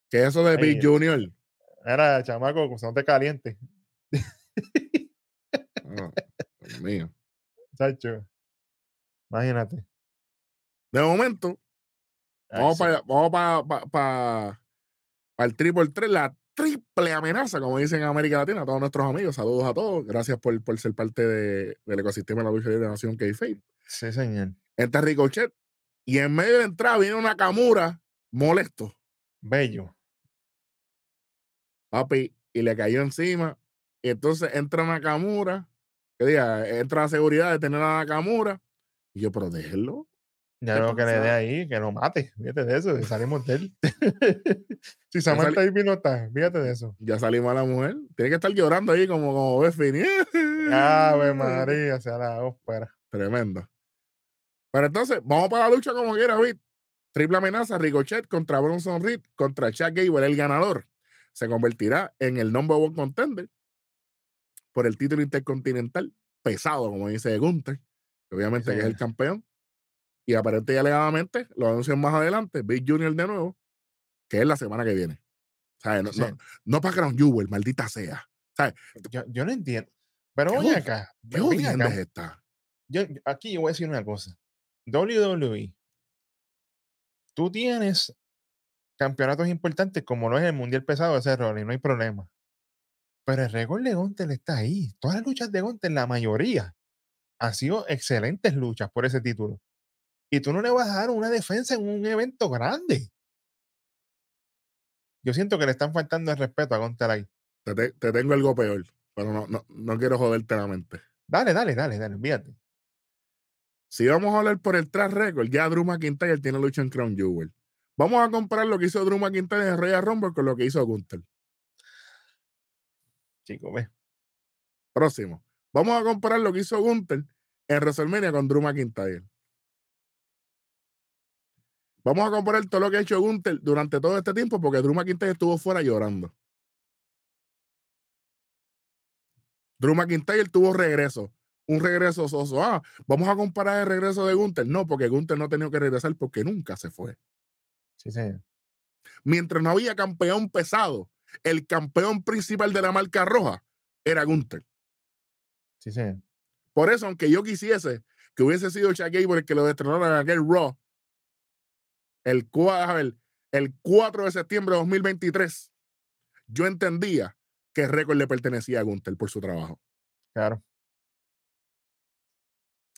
Speaker 1: Que eso de Big Junior.
Speaker 2: Era, chamaco, no te caliente. (laughs)
Speaker 1: Dios mío.
Speaker 2: Chacho. Imagínate.
Speaker 1: De momento,
Speaker 2: Ay,
Speaker 1: vamos
Speaker 2: sí.
Speaker 1: para vamos para el triple 3, la triple amenaza, como dicen en América Latina, a todos nuestros amigos. Saludos a todos. Gracias por, por ser parte de- del ecosistema de la lucha de Nación K-Fame.
Speaker 2: Sí, señor.
Speaker 1: Entra Ricochet y en medio de la entrada viene una Nakamura molesto,
Speaker 2: Bello.
Speaker 1: papi, y le cayó encima. Y entonces entra Nakamura, que diga, entra la seguridad de tener a Nakamura. Y yo, pero déjenlo.
Speaker 2: Ya
Speaker 1: ¿Qué
Speaker 2: lo que le dé ahí, que lo mate. Fíjate de eso, salimos de él. si
Speaker 1: sali-
Speaker 2: Samantha ahí no está, fíjate de eso.
Speaker 1: Ya salimos a la mujer. Tiene que estar llorando ahí como, como Beffini.
Speaker 2: Ave (laughs) María, sea la ópera.
Speaker 1: Tremendo. Pero entonces, vamos para la lucha como quiera, Vic. Triple amenaza, Ricochet contra Bronson Reed, contra Chuck Gable, el ganador. Se convertirá en el number one contender por el título intercontinental pesado, como dice Gunther, que obviamente que es el campeón. Y aparente y alegadamente, lo anuncian más adelante, Big Junior de nuevo, que es la semana que viene. ¿Sabes? No,
Speaker 2: Sí,
Speaker 1: no, no para Crown Jewel, maldita sea. ¿Sabes?
Speaker 2: Yo, yo no entiendo. Pero
Speaker 1: ¿Qué
Speaker 2: oye
Speaker 1: jod-
Speaker 2: acá.
Speaker 1: ¿Qué jodienda es esta?
Speaker 2: Yo, aquí yo voy a decir una cosa. WWE. Tú tienes campeonatos importantes como lo es el Mundial Pesado ese rol y no hay problema. Pero el récord de Gunter está ahí. Todas las luchas de Gunter, la mayoría, han sido excelentes luchas por ese título. Y tú no le vas a dar una defensa en un evento grande. Yo siento que le están faltando el respeto a Gunter ahí.
Speaker 1: Te, te- te tengo algo peor, pero no, no, no quiero joderte la mente.
Speaker 2: Dale, dale, dale, dale, olvídate.
Speaker 1: Si vamos a hablar por el track record, ya Drew McIntyre tiene lucha en Crown Jewel. Vamos a comparar lo que hizo Drew McIntyre en Royal Rumble con lo que hizo Gunther.
Speaker 2: Ve.
Speaker 1: Próximo. Vamos a comparar lo que hizo Gunther en WrestleMania con Drew McIntyre. Vamos a comparar todo lo que ha hecho Gunther durante todo este tiempo porque Drew McIntyre estuvo fuera llorando. Drew McIntyre tuvo regreso. Un regreso soso. Ah, vamos a comparar el regreso de Gunther. No, porque Gunther no ha tenido que regresar porque nunca se fue.
Speaker 2: Sí, señor.
Speaker 1: Mientras no había campeón pesado, el campeón principal de la marca roja era Gunther.
Speaker 2: Sí, señor.
Speaker 1: Por eso, aunque yo quisiese que hubiese sido Chuck Gable el que lo destronara en aquel Raw, el, ver, el 4 de septiembre de 2023, yo entendía que el récord le pertenecía a Gunther por su trabajo.
Speaker 2: Claro.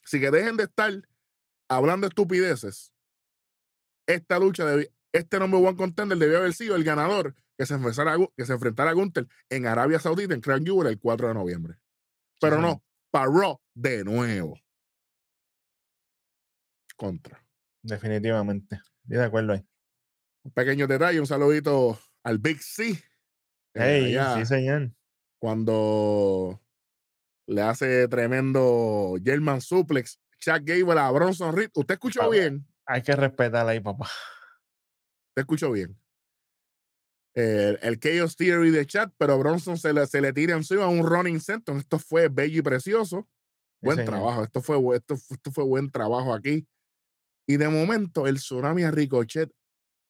Speaker 1: Así que dejen de estar hablando estupideces. Esta lucha, debi- este number one contender debió haber sido el ganador que se enfrentara a, que se enfrentara a Gunther en Arabia Saudita, en Crown Jewel, el 4 de noviembre. Pero no, para Raw de nuevo. Contra.
Speaker 2: Definitivamente. Estoy de acuerdo ahí.
Speaker 1: Un pequeño detalle, un saludito al Big C. eh,
Speaker 2: Hey, sí, señor.
Speaker 1: cuando le hace tremendo German Suplex, Chuck Gable a Bronson Reed. ¿Usted escuchó bien?
Speaker 2: Hay que respetar ahí, papá.
Speaker 1: ¿Usted escuchó bien? El, el Chaos Theory de chat, pero Bronson se le, se le tira encima a un running center. Esto fue bello y precioso.
Speaker 2: Sí,
Speaker 1: Buen
Speaker 2: señor.
Speaker 1: trabajo. Esto fue, esto, esto fue buen trabajo aquí. Y de momento, el tsunami a Ricochet.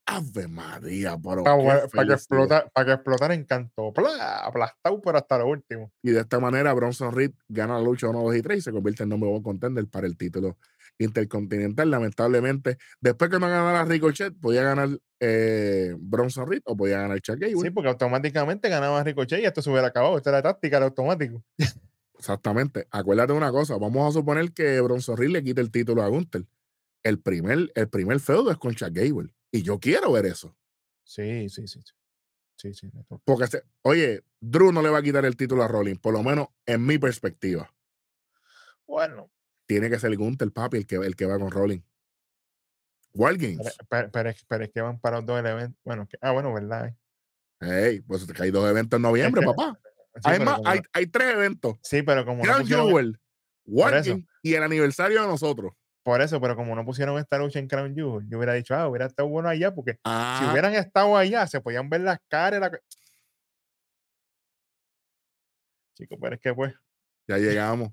Speaker 1: Ave María,
Speaker 2: Para, para que explota, para que explotara en canto. ¡Pla! Aplastado, pero hasta lo último.
Speaker 1: Y de esta manera, Bronson Reed gana la lucha 1, 2 y 3 y se convierte en number one contender para el título intercontinental. Lamentablemente, después que no ganara Ricochet, podía ganar eh, Bronson Reed o podía ganar Chuck Gable.
Speaker 2: Sí, porque automáticamente ganaba Ricochet y esto se hubiera acabado. Esta era la táctica del automático.
Speaker 1: Exactamente. Acuérdate de una cosa. Vamos a suponer que Bronson Reed le quite el título a Gunther. El primer, el primer feudo es con Chuck Gable. Y yo quiero ver eso.
Speaker 2: Sí, sí, sí. sí. Sí, sí. me toca.
Speaker 1: Porque, se- oye, Drew no le va a quitar el título a Rollins, por lo menos en mi perspectiva.
Speaker 2: Bueno,
Speaker 1: Tiene que ser Gunther, papi, el que, el que va con Rollins. War Games.
Speaker 2: pero, pero- pero es, que van para los dos elementos. Bueno, que- ah, bueno, ¿verdad?
Speaker 1: Hey, pues que hay dos eventos en noviembre,
Speaker 2: que-
Speaker 1: papá. (laughs)
Speaker 2: Sí,
Speaker 1: hay,
Speaker 2: pero
Speaker 1: más,
Speaker 2: como
Speaker 1: hay,
Speaker 2: no-
Speaker 1: hay tres eventos.
Speaker 2: sí, pero como no
Speaker 1: Crown
Speaker 2: pusieron-
Speaker 1: Jewel, War
Speaker 2: eso.
Speaker 1: Games y el aniversario de nosotros.
Speaker 2: Por eso, pero como no pusieron esta lucha en Crown Jewel, yo hubiera dicho, ah, hubiera estado bueno allá, porque si
Speaker 1: Ah,
Speaker 2: hubieran estado allá, se podían ver las caras. La... Chicos, pero es que pues,
Speaker 1: ya (laughs) llegamos.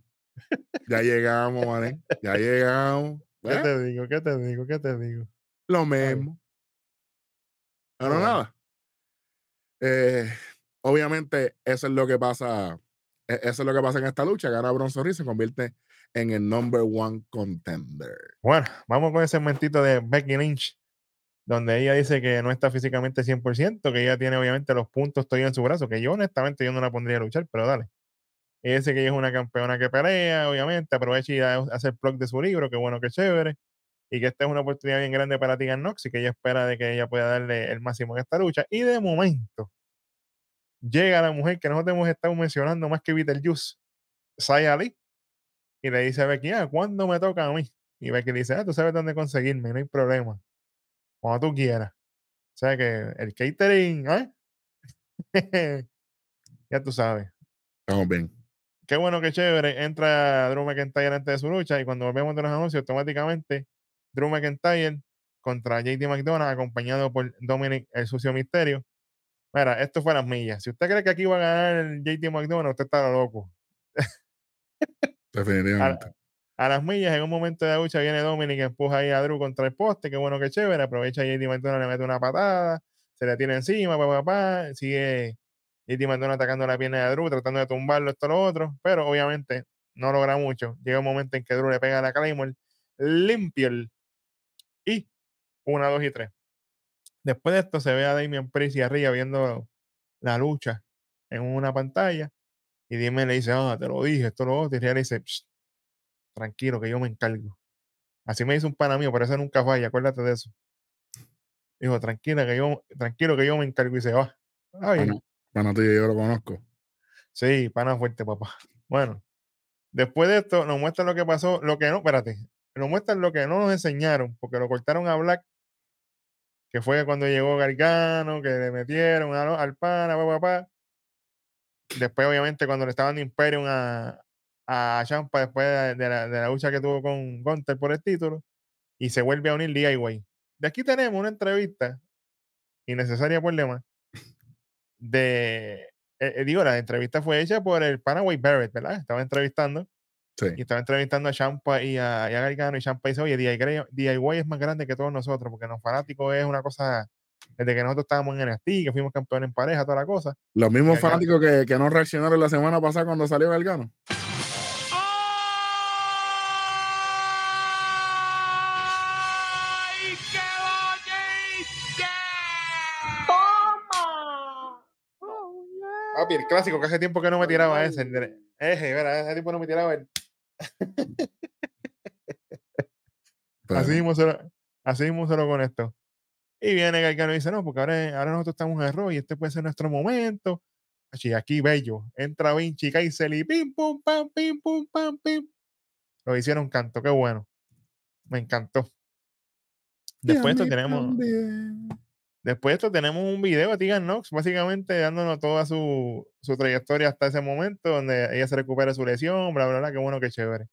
Speaker 1: Ya llegamos, mané. Ya llegamos.
Speaker 2: ¿qué
Speaker 1: ¿Eh?
Speaker 2: te digo? ¿Qué te digo? ¿Qué te digo?
Speaker 1: Lo mismo. Pero
Speaker 2: bueno.
Speaker 1: nada. Eh, obviamente, eso es lo que pasa. e- Eso es lo que pasa en esta lucha. Gana Bronson Reed, se convierte en el number one contender.
Speaker 2: Bueno, vamos con ese segmentito de Becky Lynch, donde ella dice que no está físicamente 100%, que ella tiene obviamente los puntos todavía en su brazo, que yo honestamente yo no la pondría a luchar, pero dale. Ella dice que ella es una campeona que pelea, obviamente, aprovecha y hace el plug de su libro, que bueno, que chévere, y que esta es una oportunidad bien grande para Tegan Nox y que ella espera de que ella pueda darle el máximo en esta lucha. Y de momento, llega la mujer que nosotros hemos estado mencionando más que Beetlejuice, Saya Ali, y le dice a Becky, ah, ¿cuándo me toca a mí? Y Becky le dice, ah, tú sabes dónde conseguirme, no hay problema. Cuando tú quieras. O sea que el catering, ¿eh? (laughs) ya tú sabes.
Speaker 1: Estamos bien.
Speaker 2: Qué bueno, qué chévere. Entra Drew McIntyre antes de su lucha y cuando volvemos de los anuncios, automáticamente Drew McIntyre contra JD McDonald, acompañado por Dominic el Sucio Misterio. Mira, esto fue a las millas. Si usted cree que aquí va a ganar JD McDonald, usted está loco. (laughs)
Speaker 1: Definitivamente.
Speaker 2: A las millas, en un momento de la lucha, viene Dominic y empuja ahí a Drew contra el poste. Qué bueno, qué chévere. Aprovecha JD McDonald, le mete una patada, se le tira encima, papá, papá. Sigue JD McDonald atacando la pierna de Drew, tratando de tumbarlo, esto, lo otro. Pero obviamente no logra mucho. Llega un momento en que Drew le pega a la Claymore, limpia el. Y una, dos y tres. Después de esto se ve a Damian Priest y arriba viendo la lucha en una pantalla. Y Damian le dice, ah, te lo dije, esto lo otro. Y Rhea le dice, "Psst, tranquilo, que yo me encargo. Así me dice un pana mío, pero eso nunca falla, acuérdate de eso. Dijo, tranquila, que yo, tranquilo, que yo me encargo y se va. Bien.
Speaker 1: Bueno, tú y yo lo conozco.
Speaker 2: Sí, pana fuerte, papá. (laughs) Bueno, después de esto nos muestran lo que pasó, lo que no, espérate, nos muestran lo que no nos enseñaron, porque lo cortaron a Black, que fue cuando llegó Gargano, que le metieron al pana, papá, papá. Después, obviamente, cuando le estaban de Imperium a, Champa después de, de la, de la lucha que tuvo con Gunter por el título, y se vuelve a unir DIY. De aquí tenemos una entrevista innecesaria por demás de eh, eh, digo, la entrevista fue hecha por el Panaway Barrett, ¿verdad? Estaba entrevistando
Speaker 1: Sí.
Speaker 2: y estaba entrevistando a Champa y a, y a Gargano y Champa dice, oye, DIY, DIY es más grande que todos nosotros porque los fanáticos es una cosa, desde que nosotros estábamos en NXT, que fuimos campeones en pareja, toda la cosa.
Speaker 1: Los mismos fanáticos que, que no reaccionaron la semana pasada cuando salió Gargano.
Speaker 2: Papi, el clásico que hace tiempo que no me tiraba ese. Eje, mira, hace tiempo no me tiraba el... (laughs) (laughs)
Speaker 1: Pero,
Speaker 2: Así mismo, se lo, así mismo se lo conectó. Y viene Gargano y dice, no, porque ahora, ahora nosotros estamos en error y este puede ser nuestro momento. Achi, aquí bello. Entra Vinci Kaiser y pim, pum, pam, pim, pum, pam, pim. Lo hicieron canto, qué bueno. Me encantó. Después esto tenemos,
Speaker 1: también.
Speaker 2: Después de esto tenemos un video de Tegan Knox, básicamente dándonos toda su, su trayectoria hasta ese momento, donde ella se recupera su lesión, bla, bla, bla, qué bueno, qué chévere.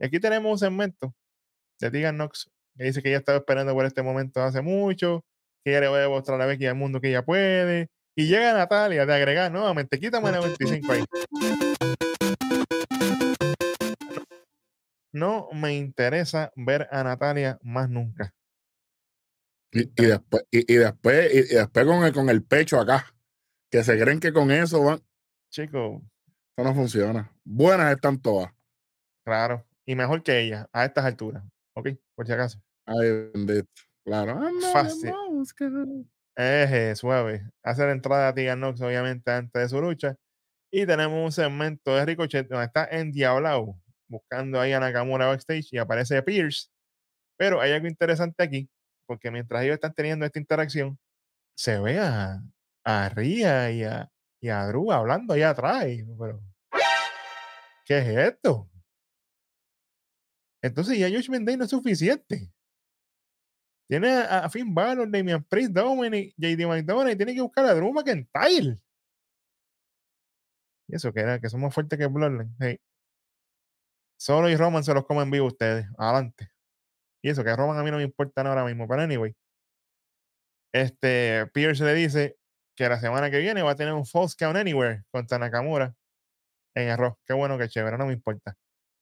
Speaker 2: Y aquí tenemos un segmento de Tegan Knox, que dice que ella estaba esperando por este momento hace mucho, que ella le va a demostrar a Becky al mundo que ella puede. Y llega Natalia de agregar nuevamente, quítame la 25 ahí. No me interesa ver a Natalia más nunca.
Speaker 1: Y, y después, y, y después, y, después con, el, con el pecho acá. Que se creen que con eso van.
Speaker 2: Chico,
Speaker 1: Eso no funciona. Buenas están todas.
Speaker 2: claro. Y mejor que ella, a estas alturas. Ok, por si acaso.
Speaker 1: Ay, bendito. Claro. I'm not a
Speaker 2: Fácil. Eje, suave. Hace la entrada a Tegan Knox, obviamente, antes de su lucha. Y tenemos un segmento de Ricochet donde está en Diablao, buscando ahí a Nakamura backstage y aparece Pierce. Pero hay algo interesante aquí, porque mientras ellos están teniendo esta interacción, se ve a, a Rhea y a, y a Drew hablando allá atrás. Pero, ¿qué es esto? Entonces ya Josh Day no es suficiente. Tiene a, a Finn Balor, Damian Priest, Dominic, JD McDonald y tiene que buscar a Drew McIntyre. Y eso que era, que son más fuertes que Bloodline. Solo y Roman se los comen vivo ustedes. Adelante. Y eso, que Roman a mí no me importa ahora mismo. Pero anyway, este Pierce le dice que la semana que viene va a tener un False Count Anywhere contra Nakamura en arroz. Qué bueno, qué chévere, no me importa.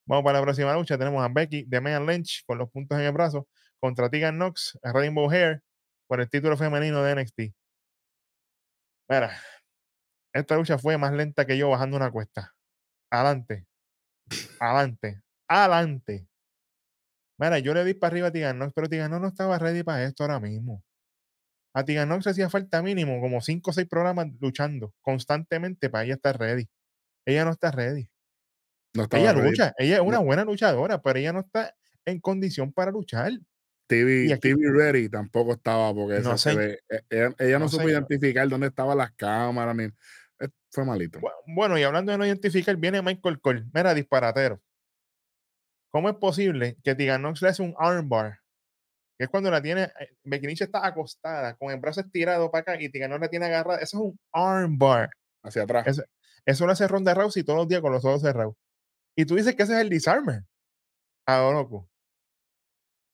Speaker 2: Vamos para la próxima lucha. Tenemos a Becky de Megan Lynch con los puntos en el brazo contra Tegan Knox, Rainbow Hair por el título femenino de NXT. Mira, esta lucha fue más lenta que yo bajando una cuesta. Adelante, adelante, adelante. Mira, yo le di para arriba a Tegan Knox, pero Tegan Knox no estaba ready para esto ahora mismo. A Tegan Knox hacía falta mínimo como 5 o 6 programas luchando constantemente para ella estar ready. Ella no está ready.
Speaker 1: No
Speaker 2: Ella
Speaker 1: ready.
Speaker 2: lucha, ella es una
Speaker 1: No.
Speaker 2: buena luchadora, pero ella no está en condición para luchar.
Speaker 1: TV,
Speaker 2: Y aquí-
Speaker 1: TV Ready tampoco estaba porque
Speaker 2: No
Speaker 1: se- se
Speaker 2: sé.
Speaker 1: ve- e- ella, ella no, supo
Speaker 2: sé.
Speaker 1: identificar dónde estaban las cámaras ni eh, fue malito.
Speaker 2: Bu- Bueno, y hablando de no identificar, viene Michael Cole. Mira, disparatero. ¿Cómo es posible que Tegan Knox le hace un armbar? Que es cuando la tiene, eh, Becky Lynch está acostada, con el brazo estirado para acá y Tegan Knox la tiene agarrada. Eso es un armbar.
Speaker 1: Hacia atrás.
Speaker 2: Eso, eso lo hace Ronda Rousey todos los días con los ojos cerrados. Y tú dices que ese es el disarmer. A lo loco.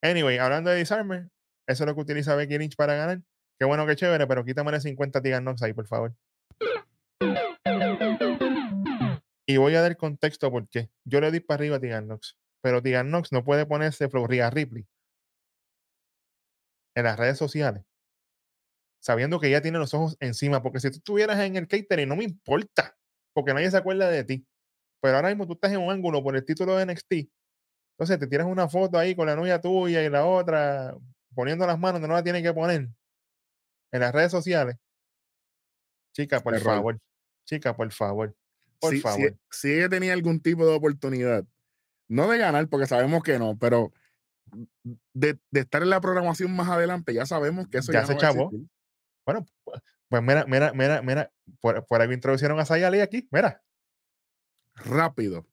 Speaker 2: Anyway, hablando de disarmer, eso es lo que utiliza Becky Lynch para ganar. Qué bueno, qué chévere, pero quítame el 50 Tegan Knox ahí, por favor. Y voy a dar contexto porque yo le di para arriba a Tegan Knox, pero Tegan Knox no puede ponerse Florida Ripley en las redes sociales, sabiendo que ella tiene los ojos encima, porque si tú estuvieras en el catering no me importa, porque nadie se acuerda de ti. Pero ahora mismo tú estás en un ángulo por el título de NXT, entonces te tiras una foto ahí con la novia tuya y la otra poniendo las manos donde no la tienen que poner en las redes sociales. Chica, por
Speaker 1: Error.
Speaker 2: favor. Chica, por favor. Por
Speaker 1: si, si-
Speaker 2: favor.
Speaker 1: si ella tenía algún tipo de oportunidad, no de ganar, porque sabemos que no, pero de, de estar en la programación más adelante, ya sabemos que eso
Speaker 2: Ya
Speaker 1: ya,
Speaker 2: se
Speaker 1: no existir.
Speaker 2: Bueno, pu- pues mira, mira, mira, mira, por, por algo introducieron a Sayali aquí, mira,
Speaker 1: Rápido.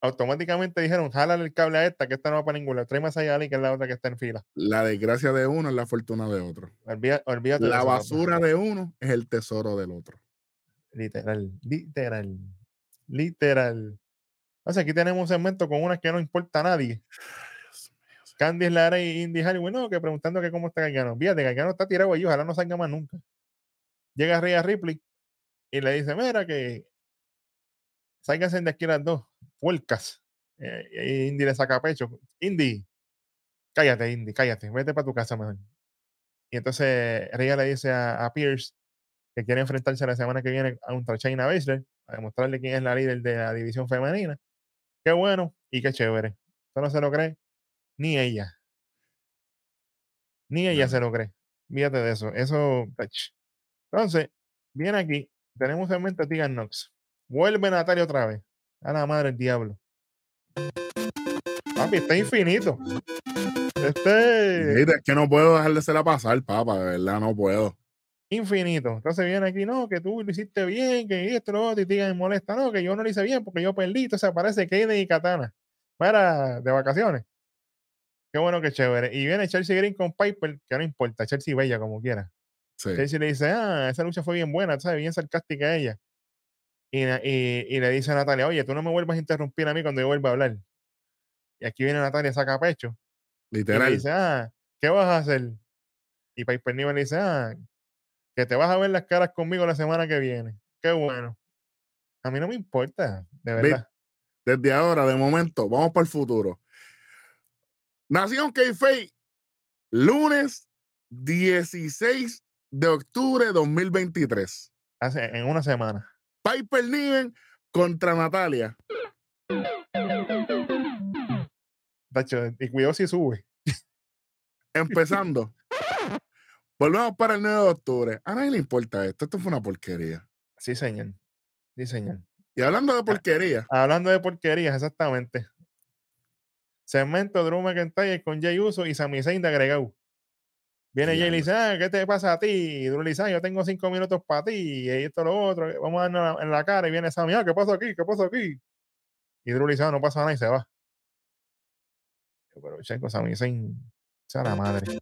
Speaker 2: automáticamente dijeron, jálale el cable a esta, que esta no va para ninguna, tráeme a Sayali, que es la otra que está en fila.
Speaker 1: La desgracia de uno es la fortuna de otro.
Speaker 2: Olvida- olvídate
Speaker 1: La
Speaker 2: papá.
Speaker 1: basura de uno es el tesoro del otro.
Speaker 2: Literal, literal, literal. O sea, aquí tenemos un segmento con unas que no importa a nadie. Candice Lara y Indy Harry, no, que preguntando que cómo está Gargano. Fíjate, Gargano está tirado allí, ojalá no salga más nunca. Llega Rhea Ripley y le dice, mira que sálganse de aquí las dos, puercas. Eh, y Indy le saca pecho. Indy, cállate, Indy, cállate, vete para tu casa mejor. Y entonces Rhea le dice a, a Pierce que quiere enfrentarse la semana que viene a un Shayna Baszler a demostrarle quién es la líder de la división femenina. Qué bueno y qué chévere. Eso no se lo cree ni ella. Ni ella
Speaker 1: No.
Speaker 2: se lo cree. Fíjate de eso. Eso. Entonces, viene aquí. Tenemos en mente a Tegan Knox. Vuelve Natalia otra vez. A la madre del diablo. Papi, está infinito. Este
Speaker 1: Mira, es que no puedo dejar de la pasar, papá, de verdad, no puedo.
Speaker 2: Infinito. Entonces viene aquí, no, que tú lo hiciste bien, que esto, lo otro, y me molesta. No, que yo no lo hice bien porque yo perdí. Entonces aparece Kaden y Katana. Para de vacaciones. Qué bueno, qué chévere. Y viene Chelsea Green con Piper, que no importa, Chelsea Bella como quiera.
Speaker 1: Sí.
Speaker 2: Chelsea le dice, ah, esa lucha fue bien buena, ¿sabes? Bien sarcástica ella. Y, na- y- y le dice a Natalia, oye, tú no me vuelvas a interrumpir a mí cuando yo vuelva a hablar. Y aquí viene Natalia, saca pecho. Y le
Speaker 1: Literal.
Speaker 2: dice, ah, ¿qué vas a hacer? Y Piper Niven le dice, ah, que te vas a ver las caras conmigo la semana que viene. Qué bueno. A mí no me importa, de
Speaker 1: Ve-
Speaker 2: verdad.
Speaker 1: Desde ahora, de momento, vamos para el futuro. Nación K-Fake, lunes 16 de octubre de 2023.
Speaker 2: Hace, en una semana.
Speaker 1: Piper Niven contra Natalia.
Speaker 2: Tacho, y cuidado si sube.
Speaker 1: Empezando. Volvemos para el 9 de octubre. A nadie le importa esto. Esto fue una porquería.
Speaker 2: Sí, señor. Sí, señor.
Speaker 1: Y hablando de porquería,
Speaker 2: Hablando de porquerías, exactamente. Segmento Drew McIntyre con Jay Uso y Sami Zayn de agregado. Viene Jay y dice, ah, ¿qué te pasa a ti? Y Drew le dice, ah, yo tengo cinco minutos para ti, y esto, lo otro, vamos a darnos en la cara, y viene Sami, ah, ¿qué pasa aquí? ¿Qué pasa aquí? Y Drew le dice, ah, no pasa nada, y se va. Pero, checo, Sami Zayn, sea la madre.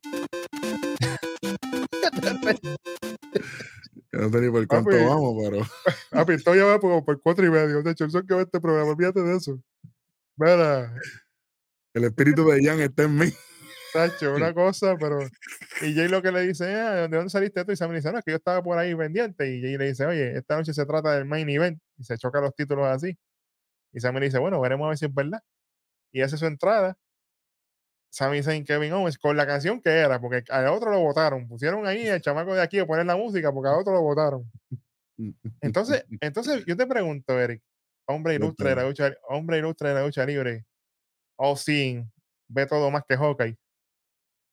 Speaker 1: Yo no sé ni por cuánto vamos, pero (laughs)
Speaker 2: pero esto ya va por, por cuatro y medio. De hecho, eso que va este programa, olvídate de eso. Mira,
Speaker 1: El espíritu de Jan está en mí.
Speaker 2: Tacho, una (laughs) cosa, pero. Y Jay lo que le dice, ah, ¿de dónde saliste tú? Y Sammy dice, no, es que yo estaba por ahí pendiente. Y Jay le dice, oye, esta noche se trata del main event. Y se choca los títulos así. Y Sammy le dice, bueno, veremos a ver si es verdad. Y hace su entrada. Sammy Zayn, Kevin Owens, con la canción que era, porque al otro lo votaron. Pusieron ahí al (laughs) chamaco de aquí a poner la música, porque al otro lo votaron. Entonces, entonces yo te pregunto, Eric, hombre ilustre de la lucha, hombre ilustre de la lucha libre, all seeing, ve todo más que Hawkeye.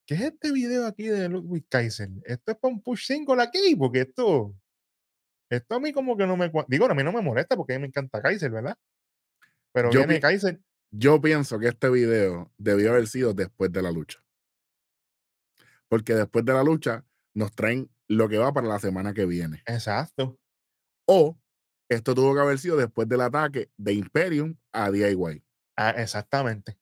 Speaker 2: ¿Qué es este video aquí de Ludwig Kaiser? Esto es para un push single aquí, porque esto, esto a mí como que no me, digo, a mí no me molesta porque a mí me encanta Kaiser, ¿verdad? Pero
Speaker 1: Yo
Speaker 2: viene Kaiser,
Speaker 1: Yo pienso que este video debió haber sido después de la lucha. Porque después de la lucha nos traen lo que va para la semana que viene.
Speaker 2: exacto,
Speaker 1: O esto tuvo que haber sido después del ataque de Imperium a DIY.
Speaker 2: ah, exactamente.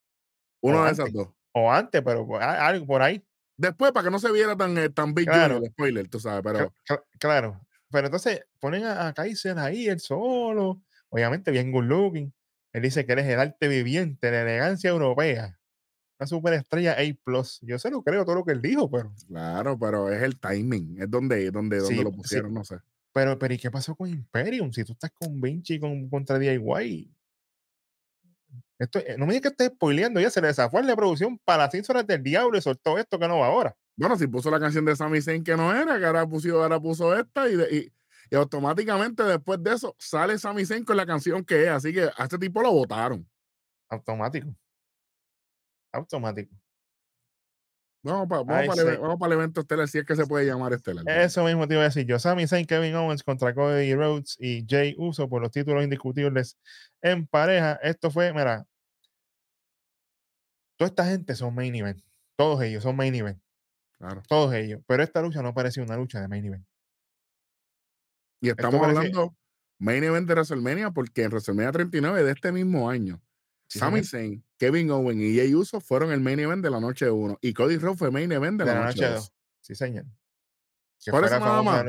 Speaker 1: Uno
Speaker 2: O
Speaker 1: de esas dos.
Speaker 2: O antes, pero a- algo por ahí.
Speaker 1: Después, para que no se viera tan, eh, tan big
Speaker 2: Claro.
Speaker 1: El spoiler, tú sabes, pero
Speaker 2: Cla- cla- Claro. Pero entonces ponen a, a Kaiser ahí, él solo, obviamente bien good looking. Él dice que él es el arte viviente, la elegancia europea. Una superestrella A. Yo se lo creo todo lo que él dijo, pero,
Speaker 1: claro, pero es el timing, es donde, donde, donde lo
Speaker 2: sí.
Speaker 1: pusieron, no sé.
Speaker 2: pero, pero ¿y qué pasó con Imperium? Si tú estás con Vinci con, contra DIY. Esto, eh, no me digas que estés spoileando, ya se le desafó la producción para las 6 horas del diablo y soltó esto que no va ahora.
Speaker 1: Bueno, si puso la canción de Sami Zayn que no era, que ahora puso, ahora puso esta y, de- y, y automáticamente después de eso sale Sami Zayn con la canción que es, así que a este tipo lo votaron.
Speaker 2: Automático. Automático.
Speaker 1: Vamos para
Speaker 2: Ay,
Speaker 1: el,
Speaker 2: sí.
Speaker 1: vamos para el evento estelar, si es que se puede llamar estelar.
Speaker 2: Eso mismo te iba a decir yo. Sami Zayn, Kevin Owens contra Cody Rhodes y Jay Uso por los títulos indiscutibles en pareja. Esto fue, mira, toda esta gente son main event. Todos ellos son main event.
Speaker 1: Claro.
Speaker 2: Todos ellos. Pero esta lucha no parecía una lucha de main event.
Speaker 1: Y estamos
Speaker 2: parece-
Speaker 1: hablando main event de WrestleMania porque en WrestleMania 39 de este mismo año,
Speaker 2: Sí,
Speaker 1: Sami. Zayn, Kevin Owen y Jay Uso fueron el main event de la noche 1 y Cody Rhodes fue main event de,
Speaker 2: De
Speaker 1: la,
Speaker 2: la
Speaker 1: noche
Speaker 2: noche
Speaker 1: 2.
Speaker 2: 2. Sí, señor. Que
Speaker 1: Por eso nada más.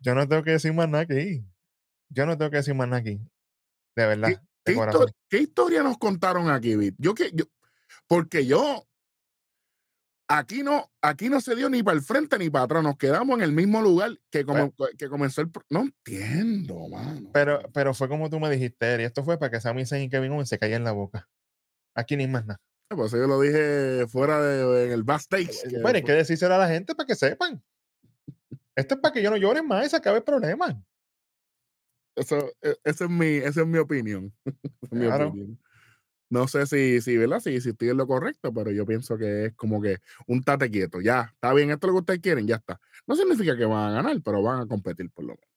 Speaker 2: Yo no tengo que decir más nada aquí. Yo no tengo que decir más nada aquí. De verdad. de
Speaker 1: ¿Qué, qué historia nos contaron aquí, Vic? Yo que yo, porque yo aquí no, aquí no se dio ni para el frente ni para atrás, nos quedamos en el mismo lugar que, como, que comenzó el no entiendo, mano.
Speaker 2: Pero, pero fue como tú me dijiste, Eri, esto fue para que Sami Zayn y Kevin Owens se caigan la boca. Aquí ni más nada.
Speaker 1: Por eso yo lo dije fuera de en el backstage. que
Speaker 2: Bueno, hay que decírselo a la gente para que sepan. Esto es para que yo no llore más y se acabe el problema.
Speaker 1: Eso, e- esa es mi, esa es mi opinión. (laughs) Es mi
Speaker 2: Claro.
Speaker 1: opinión. No sé si, si, ¿verdad? Si, si estoy en lo correcto, pero yo pienso que es como que un tate quieto. Ya, está bien, esto es lo que ustedes quieren, ya está. No significa que van a ganar, pero van a competir por lo menos.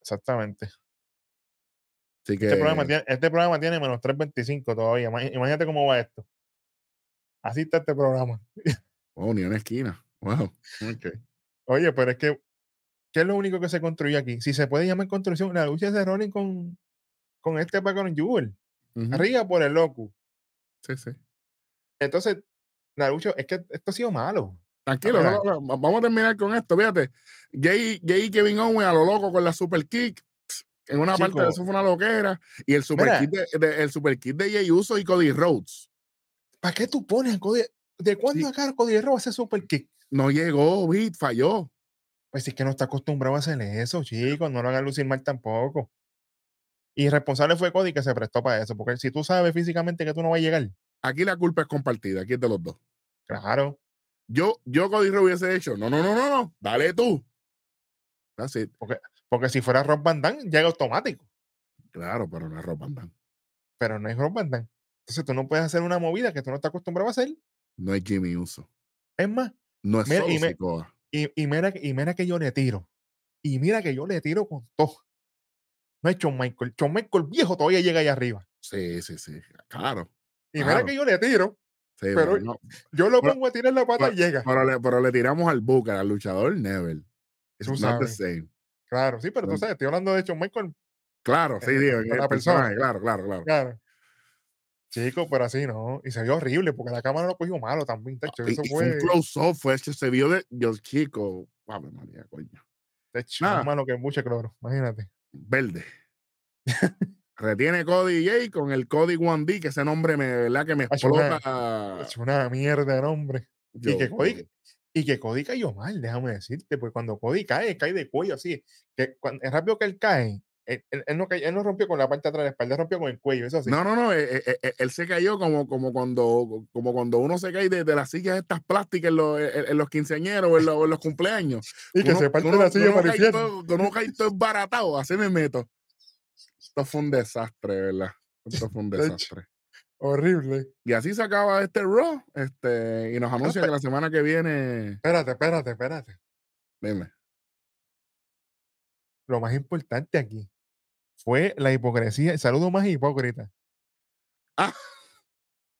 Speaker 2: Exactamente.
Speaker 1: Así que,
Speaker 2: Este, programa tiene, este programa tiene menos 325 todavía. Ima- Imagínate cómo va esto. Así está este programa. (laughs)
Speaker 1: oh, ni una esquina. Wow. Ok.
Speaker 2: Oye, pero es que, ¿qué es lo único que se construye aquí? Si se puede llamar construcción, la lucha de Ronin con, con este para con Arriba por el loco.
Speaker 1: Sí, sí.
Speaker 2: Entonces, la lucha, es que esto ha sido malo.
Speaker 1: Tranquilo, no, no, vamos a terminar con esto. Fíjate, Jay, Jay Kevin Owens a lo loco con la super kick. (sniffs) En una parte de eso fue una loquera. Y el super,
Speaker 2: Mira.
Speaker 1: kick de, de- el super kick de Jay Uso y Cody Rhodes.
Speaker 2: ¿Para qué tú pones Cody? ¿De cuándo
Speaker 1: Sí.
Speaker 2: acá Cody Rhodes hace super kick?
Speaker 1: No llegó, Beat, falló.
Speaker 2: Pues es que no está acostumbrado a hacer eso, chicos. No lo hagan lucir mal tampoco. Y responsable fue Cody que se prestó para eso. Porque si tú sabes físicamente que tú no vas a llegar,
Speaker 1: Aquí la culpa es compartida, aquí es de los dos.
Speaker 2: claro.
Speaker 1: Yo, yo Cody Rhodes hubiese hecho, no, no, no, no, no, dale tú. That's it.
Speaker 2: Porque si fuera Rob Van Damme, llega automático.
Speaker 1: Claro, pero no es Rob Van.
Speaker 2: Pero no es Rob Van Damme. Entonces tú no puedes hacer una movida que tú no estás acostumbrado a hacer.
Speaker 1: No es Jimmy Uso.
Speaker 2: Es más,
Speaker 1: No es
Speaker 2: Mira,
Speaker 1: solo
Speaker 2: y me- y, y mira, y mira que yo le tiro. Y mira que yo le tiro con todo. No es Shawn Michael. Shawn Michael viejo todavía llega ahí arriba.
Speaker 1: Sí, sí, sí. Claro.
Speaker 2: Y
Speaker 1: Claro.
Speaker 2: mira que yo le tiro.
Speaker 1: Sí,
Speaker 2: Pero-
Speaker 1: no,
Speaker 2: Yo lo
Speaker 1: Pero-
Speaker 2: pongo a tirar la pata y llega.
Speaker 1: pero, le, pero le tiramos al Booker, al luchador Neville. It's
Speaker 2: Tú
Speaker 1: not the
Speaker 2: sabes.
Speaker 1: same.
Speaker 2: Claro, sí, pero tú
Speaker 1: No.
Speaker 2: sabes, estoy hablando de Shawn Michael.
Speaker 1: Claro, sí,
Speaker 2: Eh,
Speaker 1: digo,
Speaker 2: la persona.
Speaker 1: personaje, claro, claro, claro.
Speaker 2: Claro. Chico, pero así no. Y se vio horrible porque la cámara lo cogió malo también. tacho,
Speaker 1: Y,
Speaker 2: eso
Speaker 1: y fue un close-up, fue, se vio de, yo, chico, Ave María, coño.
Speaker 2: tacho, más malo que mucho cloro. Imagínate.
Speaker 1: Verde. Retiene Cody J con el Cody 1D, que ese nombre me, ¿verdad? Que me explota.
Speaker 2: Es una mierda de nombre. Y que, Cody, y que Cody cayó mal, déjame decirte, pues cuando Cody cae, cae de cuello así. Que cuando, es rápido que él cae, él, él- él no, él no rompió con la parte de atrás de la espalda, rompió con el cuello, eso sí.
Speaker 1: No, no, no, eh, eh, eh, él se cayó como, como, cuando, como cuando uno se cae de, de las sillas estas plásticas en los, en- los quinceañeros o en los, en los cumpleaños. (laughs)
Speaker 2: y que
Speaker 1: uno-
Speaker 2: se parte
Speaker 1: uno-
Speaker 2: la silla
Speaker 1: uno
Speaker 2: para el
Speaker 1: cae todo- uno cae todo embaratado, así me meto. Esto fue un desastre, ¿verdad? Esto fue un (laughs) desastre.
Speaker 2: Horrible.
Speaker 1: Y así se acaba este Raw, este, y nos anuncia que la semana que viene,
Speaker 2: Espérate, espérate, espérate.
Speaker 1: dime,
Speaker 2: Lo más importante aquí fue la hipocresía, el saludo más hipócrita.
Speaker 1: Ah.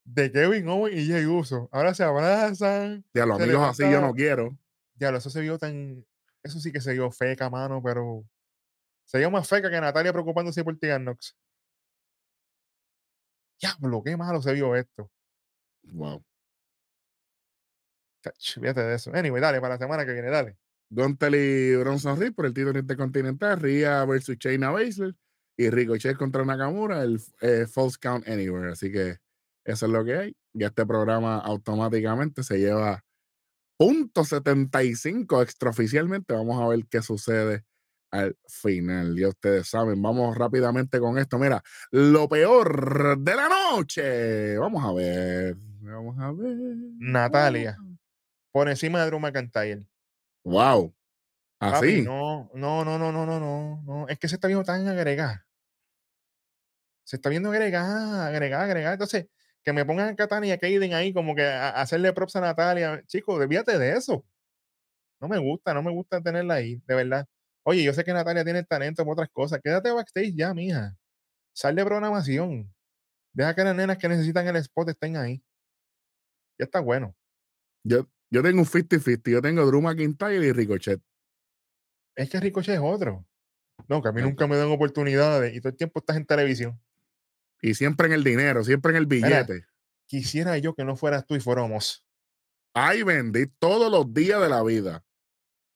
Speaker 2: De Kevin Owen y Jay Uso. Ahora se abrazan.
Speaker 1: ya los amigos así yo no quiero.
Speaker 2: Ya, eso se vio tan. Eso sí que se vio feca, mano, pero. Se vio más feca que Natalia preocupándose por Tegan Nox. Diablo, qué malo se vio esto.
Speaker 1: Wow.
Speaker 2: Fíjate de eso. Anyway, dale, para la semana que viene, dale.
Speaker 1: Gunter y Bronson Reed por el título intercontinental, Rhea versus Shayna Baszler y Ricochet contra Nakamura, el eh, False Count Anywhere. Así que eso es lo que hay. Ya este programa automáticamente se lleva punto 75 extraoficialmente. Vamos a ver qué sucede al final. Ya ustedes saben, vamos rápidamente con esto. Mira, lo peor de la noche. Vamos a ver. Vamos a ver.
Speaker 2: Natalia. Por encima de Drew McIntyre.
Speaker 1: Wow. Así.
Speaker 2: no, no, no, no, no, no, no, no. Es que se está viendo tan agregada. Se está viendo agregada, agregada, agregada. Entonces, que me pongan a Katana y a Kaden ahí como que a, a hacerle props a Natalia. Chicos, desvíate de eso. No me gusta, no me gusta tenerla ahí, de verdad. Oye, yo sé que Natalia tiene talento para otras cosas. Quédate backstage ya, mija. Sal de programación. Deja que las nenas que necesitan el spot estén ahí. Ya está bueno.
Speaker 1: Yo, yo tengo un 50-50. Yo tengo Drew McIntyre y Ricochet.
Speaker 2: Es que Ricochet es otro. No, que a mí nunca me dan oportunidades y todo el tiempo estás en televisión.
Speaker 1: Y siempre en el dinero, siempre en el billete.
Speaker 2: Quisiera yo que no fueras tú y fuéramos.
Speaker 1: Ay, vendí todos los días de la vida.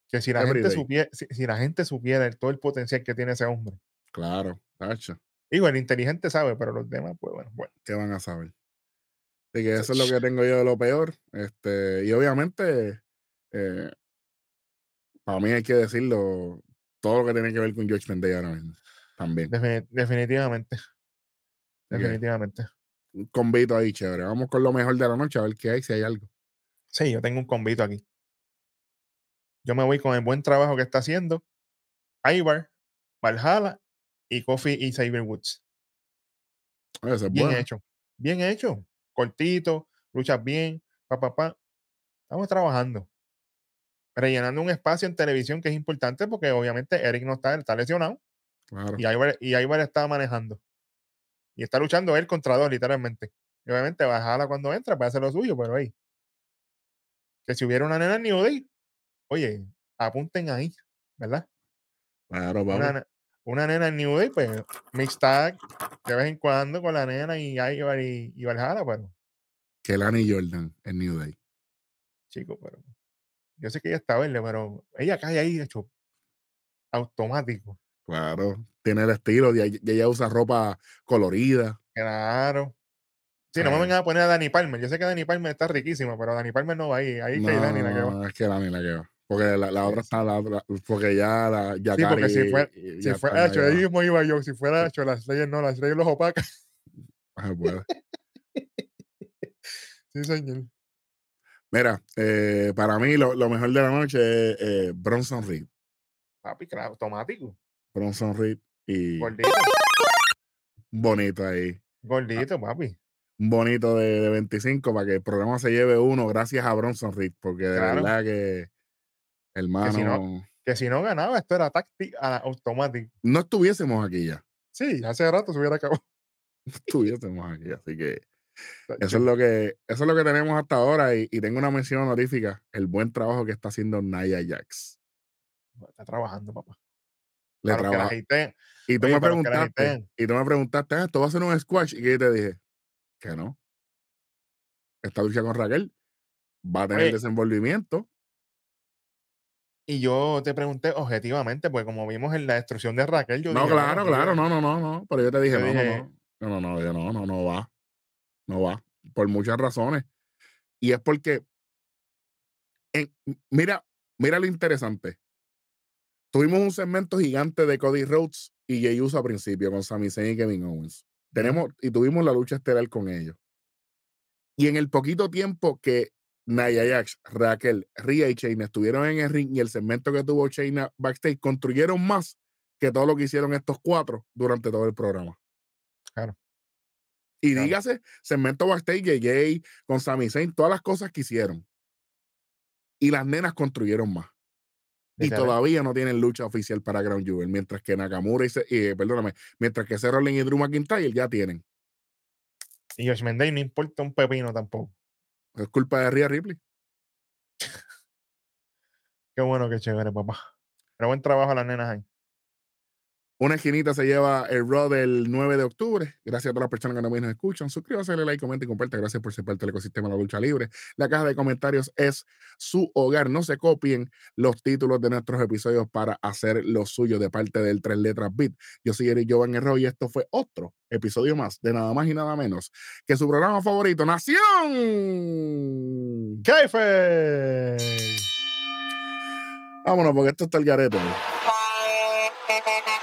Speaker 2: Que si la
Speaker 1: Every
Speaker 2: gente
Speaker 1: day.
Speaker 2: supiera, si, si la gente supiera el- todo el potencial que tiene ese hombre.
Speaker 1: Claro, tacho.
Speaker 2: Digo, el inteligente sabe, pero los demás, pues bueno, bueno.
Speaker 1: ¿Qué van a saber? Así que eso es lo que tengo yo de lo peor. Este, y obviamente, eh, para mí hay que decirlo, todo lo que tiene que ver con George Day ahora mismo. También.
Speaker 2: Defini- definitivamente. Definitivamente.
Speaker 1: Un convito ahí, chévere. Vamos con lo mejor de la noche, a ver qué hay, si hay algo.
Speaker 2: Sí, yo tengo un convito aquí. Yo me voy con el buen trabajo que está haciendo Ivar, Valhalla y Kofi y Cyber Woods.
Speaker 1: Eso es
Speaker 2: Bien
Speaker 1: bueno.
Speaker 2: hecho. Bien hecho. Cortito, luchas bien, pa, pa, pa. Estamos trabajando. Rellenando un espacio en televisión que es importante porque obviamente Eric no está, él está lesionado
Speaker 1: Claro.
Speaker 2: y Ivar, y Ivar está manejando. Y está luchando él contra dos, literalmente. Y obviamente Valhalla cuando entra puede hacer lo suyo, pero ahí. Que si hubiera una nena en New Day, oye, apunten ahí, ¿verdad?
Speaker 1: Claro, vamos.
Speaker 2: una nena en New Day, pues, mix tag de vez en cuando con la nena y Ivar y, y Valhalla, pero,
Speaker 1: Kelani Jordan en New Day.
Speaker 2: chico, pero. Yo sé que ella está verde, pero ella cae ahí, de hecho, automático.
Speaker 1: Claro. Tiene el estilo, y ella- usa ropa colorida.
Speaker 2: Claro. Sí, no me
Speaker 1: Ah.
Speaker 2: vengan a poner a Dani Palmer. Yo sé que Dani Palmer está riquísima, pero Dani Palmer no va ahí. Ahí que hay Dani la que va.
Speaker 1: No, es que Lani la que va. Porque la, la otra está, la, otra- porque ya la ya
Speaker 2: Sí, porque si fue-
Speaker 1: y-
Speaker 2: Si
Speaker 1: ya
Speaker 2: fuera hecho, ahí mismo iba yo. Si fuera hecho, las leyes no, las leyes los opacas.
Speaker 1: Ah, pues. (laughs)
Speaker 2: Sí, señor.
Speaker 1: Mira, eh, para mí lo, lo mejor de la noche es eh, Bronson Reed.
Speaker 2: Papi, claro, automático.
Speaker 1: Bronson Reed y
Speaker 2: Gordito.
Speaker 1: bonito ahí.
Speaker 2: Gordito, papi.
Speaker 1: Bonito de, de 25 para que el programa se lleve uno gracias a Bronson Reed. Porque de
Speaker 2: Claro.
Speaker 1: verdad que, hermano,
Speaker 2: si
Speaker 1: no...
Speaker 2: Que si no ganaba, esto era táctico automático.
Speaker 1: estuviésemos aquí ya.
Speaker 2: Sí, hace rato se hubiera acabado. (laughs)
Speaker 1: No estuviésemos aquí. Así que Eso
Speaker 2: Tacho.
Speaker 1: es lo que, eso es lo que tenemos hasta ahora. Y, y tengo una mención honorífica: el buen trabajo que está haciendo Naya Jax.
Speaker 2: Está trabajando, papá.
Speaker 1: Le trabaja. Y tú
Speaker 2: oye,
Speaker 1: me preguntaste, y tú me preguntaste, ah, ¿esto va a ser un squash? Y que yo te dije, que no. Esta lucha con Raquel va a tener
Speaker 2: Oye.
Speaker 1: desenvolvimiento.
Speaker 2: Y yo te pregunté objetivamente, pues como vimos en la destrucción de Raquel, yo
Speaker 1: No,
Speaker 2: dije,
Speaker 1: claro,
Speaker 2: "Mira,
Speaker 1: claro, no, no, no, no. Pero yo te dije,
Speaker 2: Yo
Speaker 1: no, no,
Speaker 2: dije-
Speaker 1: no. No, no, no, no, no, no va. No va. Por muchas razones. Y es porque. en- mira, mira lo interesante. Tuvimos un segmento gigante de Cody Rhodes y Jey Uso a principio con Sami Zayn y Kevin Owens. Tenemos, y tuvimos la lucha estelar con ellos. Y en el poquito tiempo que Nia Jax, Raquel, Rhea y Shayna estuvieron en el ring y el segmento que tuvo Shayna backstage construyeron más que todo lo que hicieron estos cuatro durante todo el programa.
Speaker 2: Claro.
Speaker 1: Y
Speaker 2: Claro.
Speaker 1: dígase, segmento backstage, JJ, con Sami Zayn, todas las cosas que hicieron. Y las nenas construyeron más. Y todavía no tienen lucha oficial para Ground Jewel, mientras que Nakamura y, eh, perdóname, mientras que Seth Rollins y Drew McIntyre ya tienen.
Speaker 2: Y Josh Mendez no importa un pepino tampoco.
Speaker 1: Es culpa de Rhea Ripley. (laughs)
Speaker 2: Qué bueno, qué chévere, papá. Pero buen trabajo a las nenas ahí.
Speaker 1: Una esquinita se lleva el Raw del 9 de octubre. Gracias a todas las personas que y nos escuchan. Suscríbase, dale like, comenta y comparte. Gracias por ser parte del ecosistema de la lucha libre. La caja de comentarios es su hogar. No se copien los títulos de nuestros episodios para hacer lo suyo de parte del Tres Letras Beat. Yo soy Eric Jovan Herro y esto fue otro episodio más de nada más y nada menos que su programa favorito, Nación.
Speaker 2: ¡Kaife!
Speaker 1: Vámonos, porque esto está el garete.
Speaker 4: You.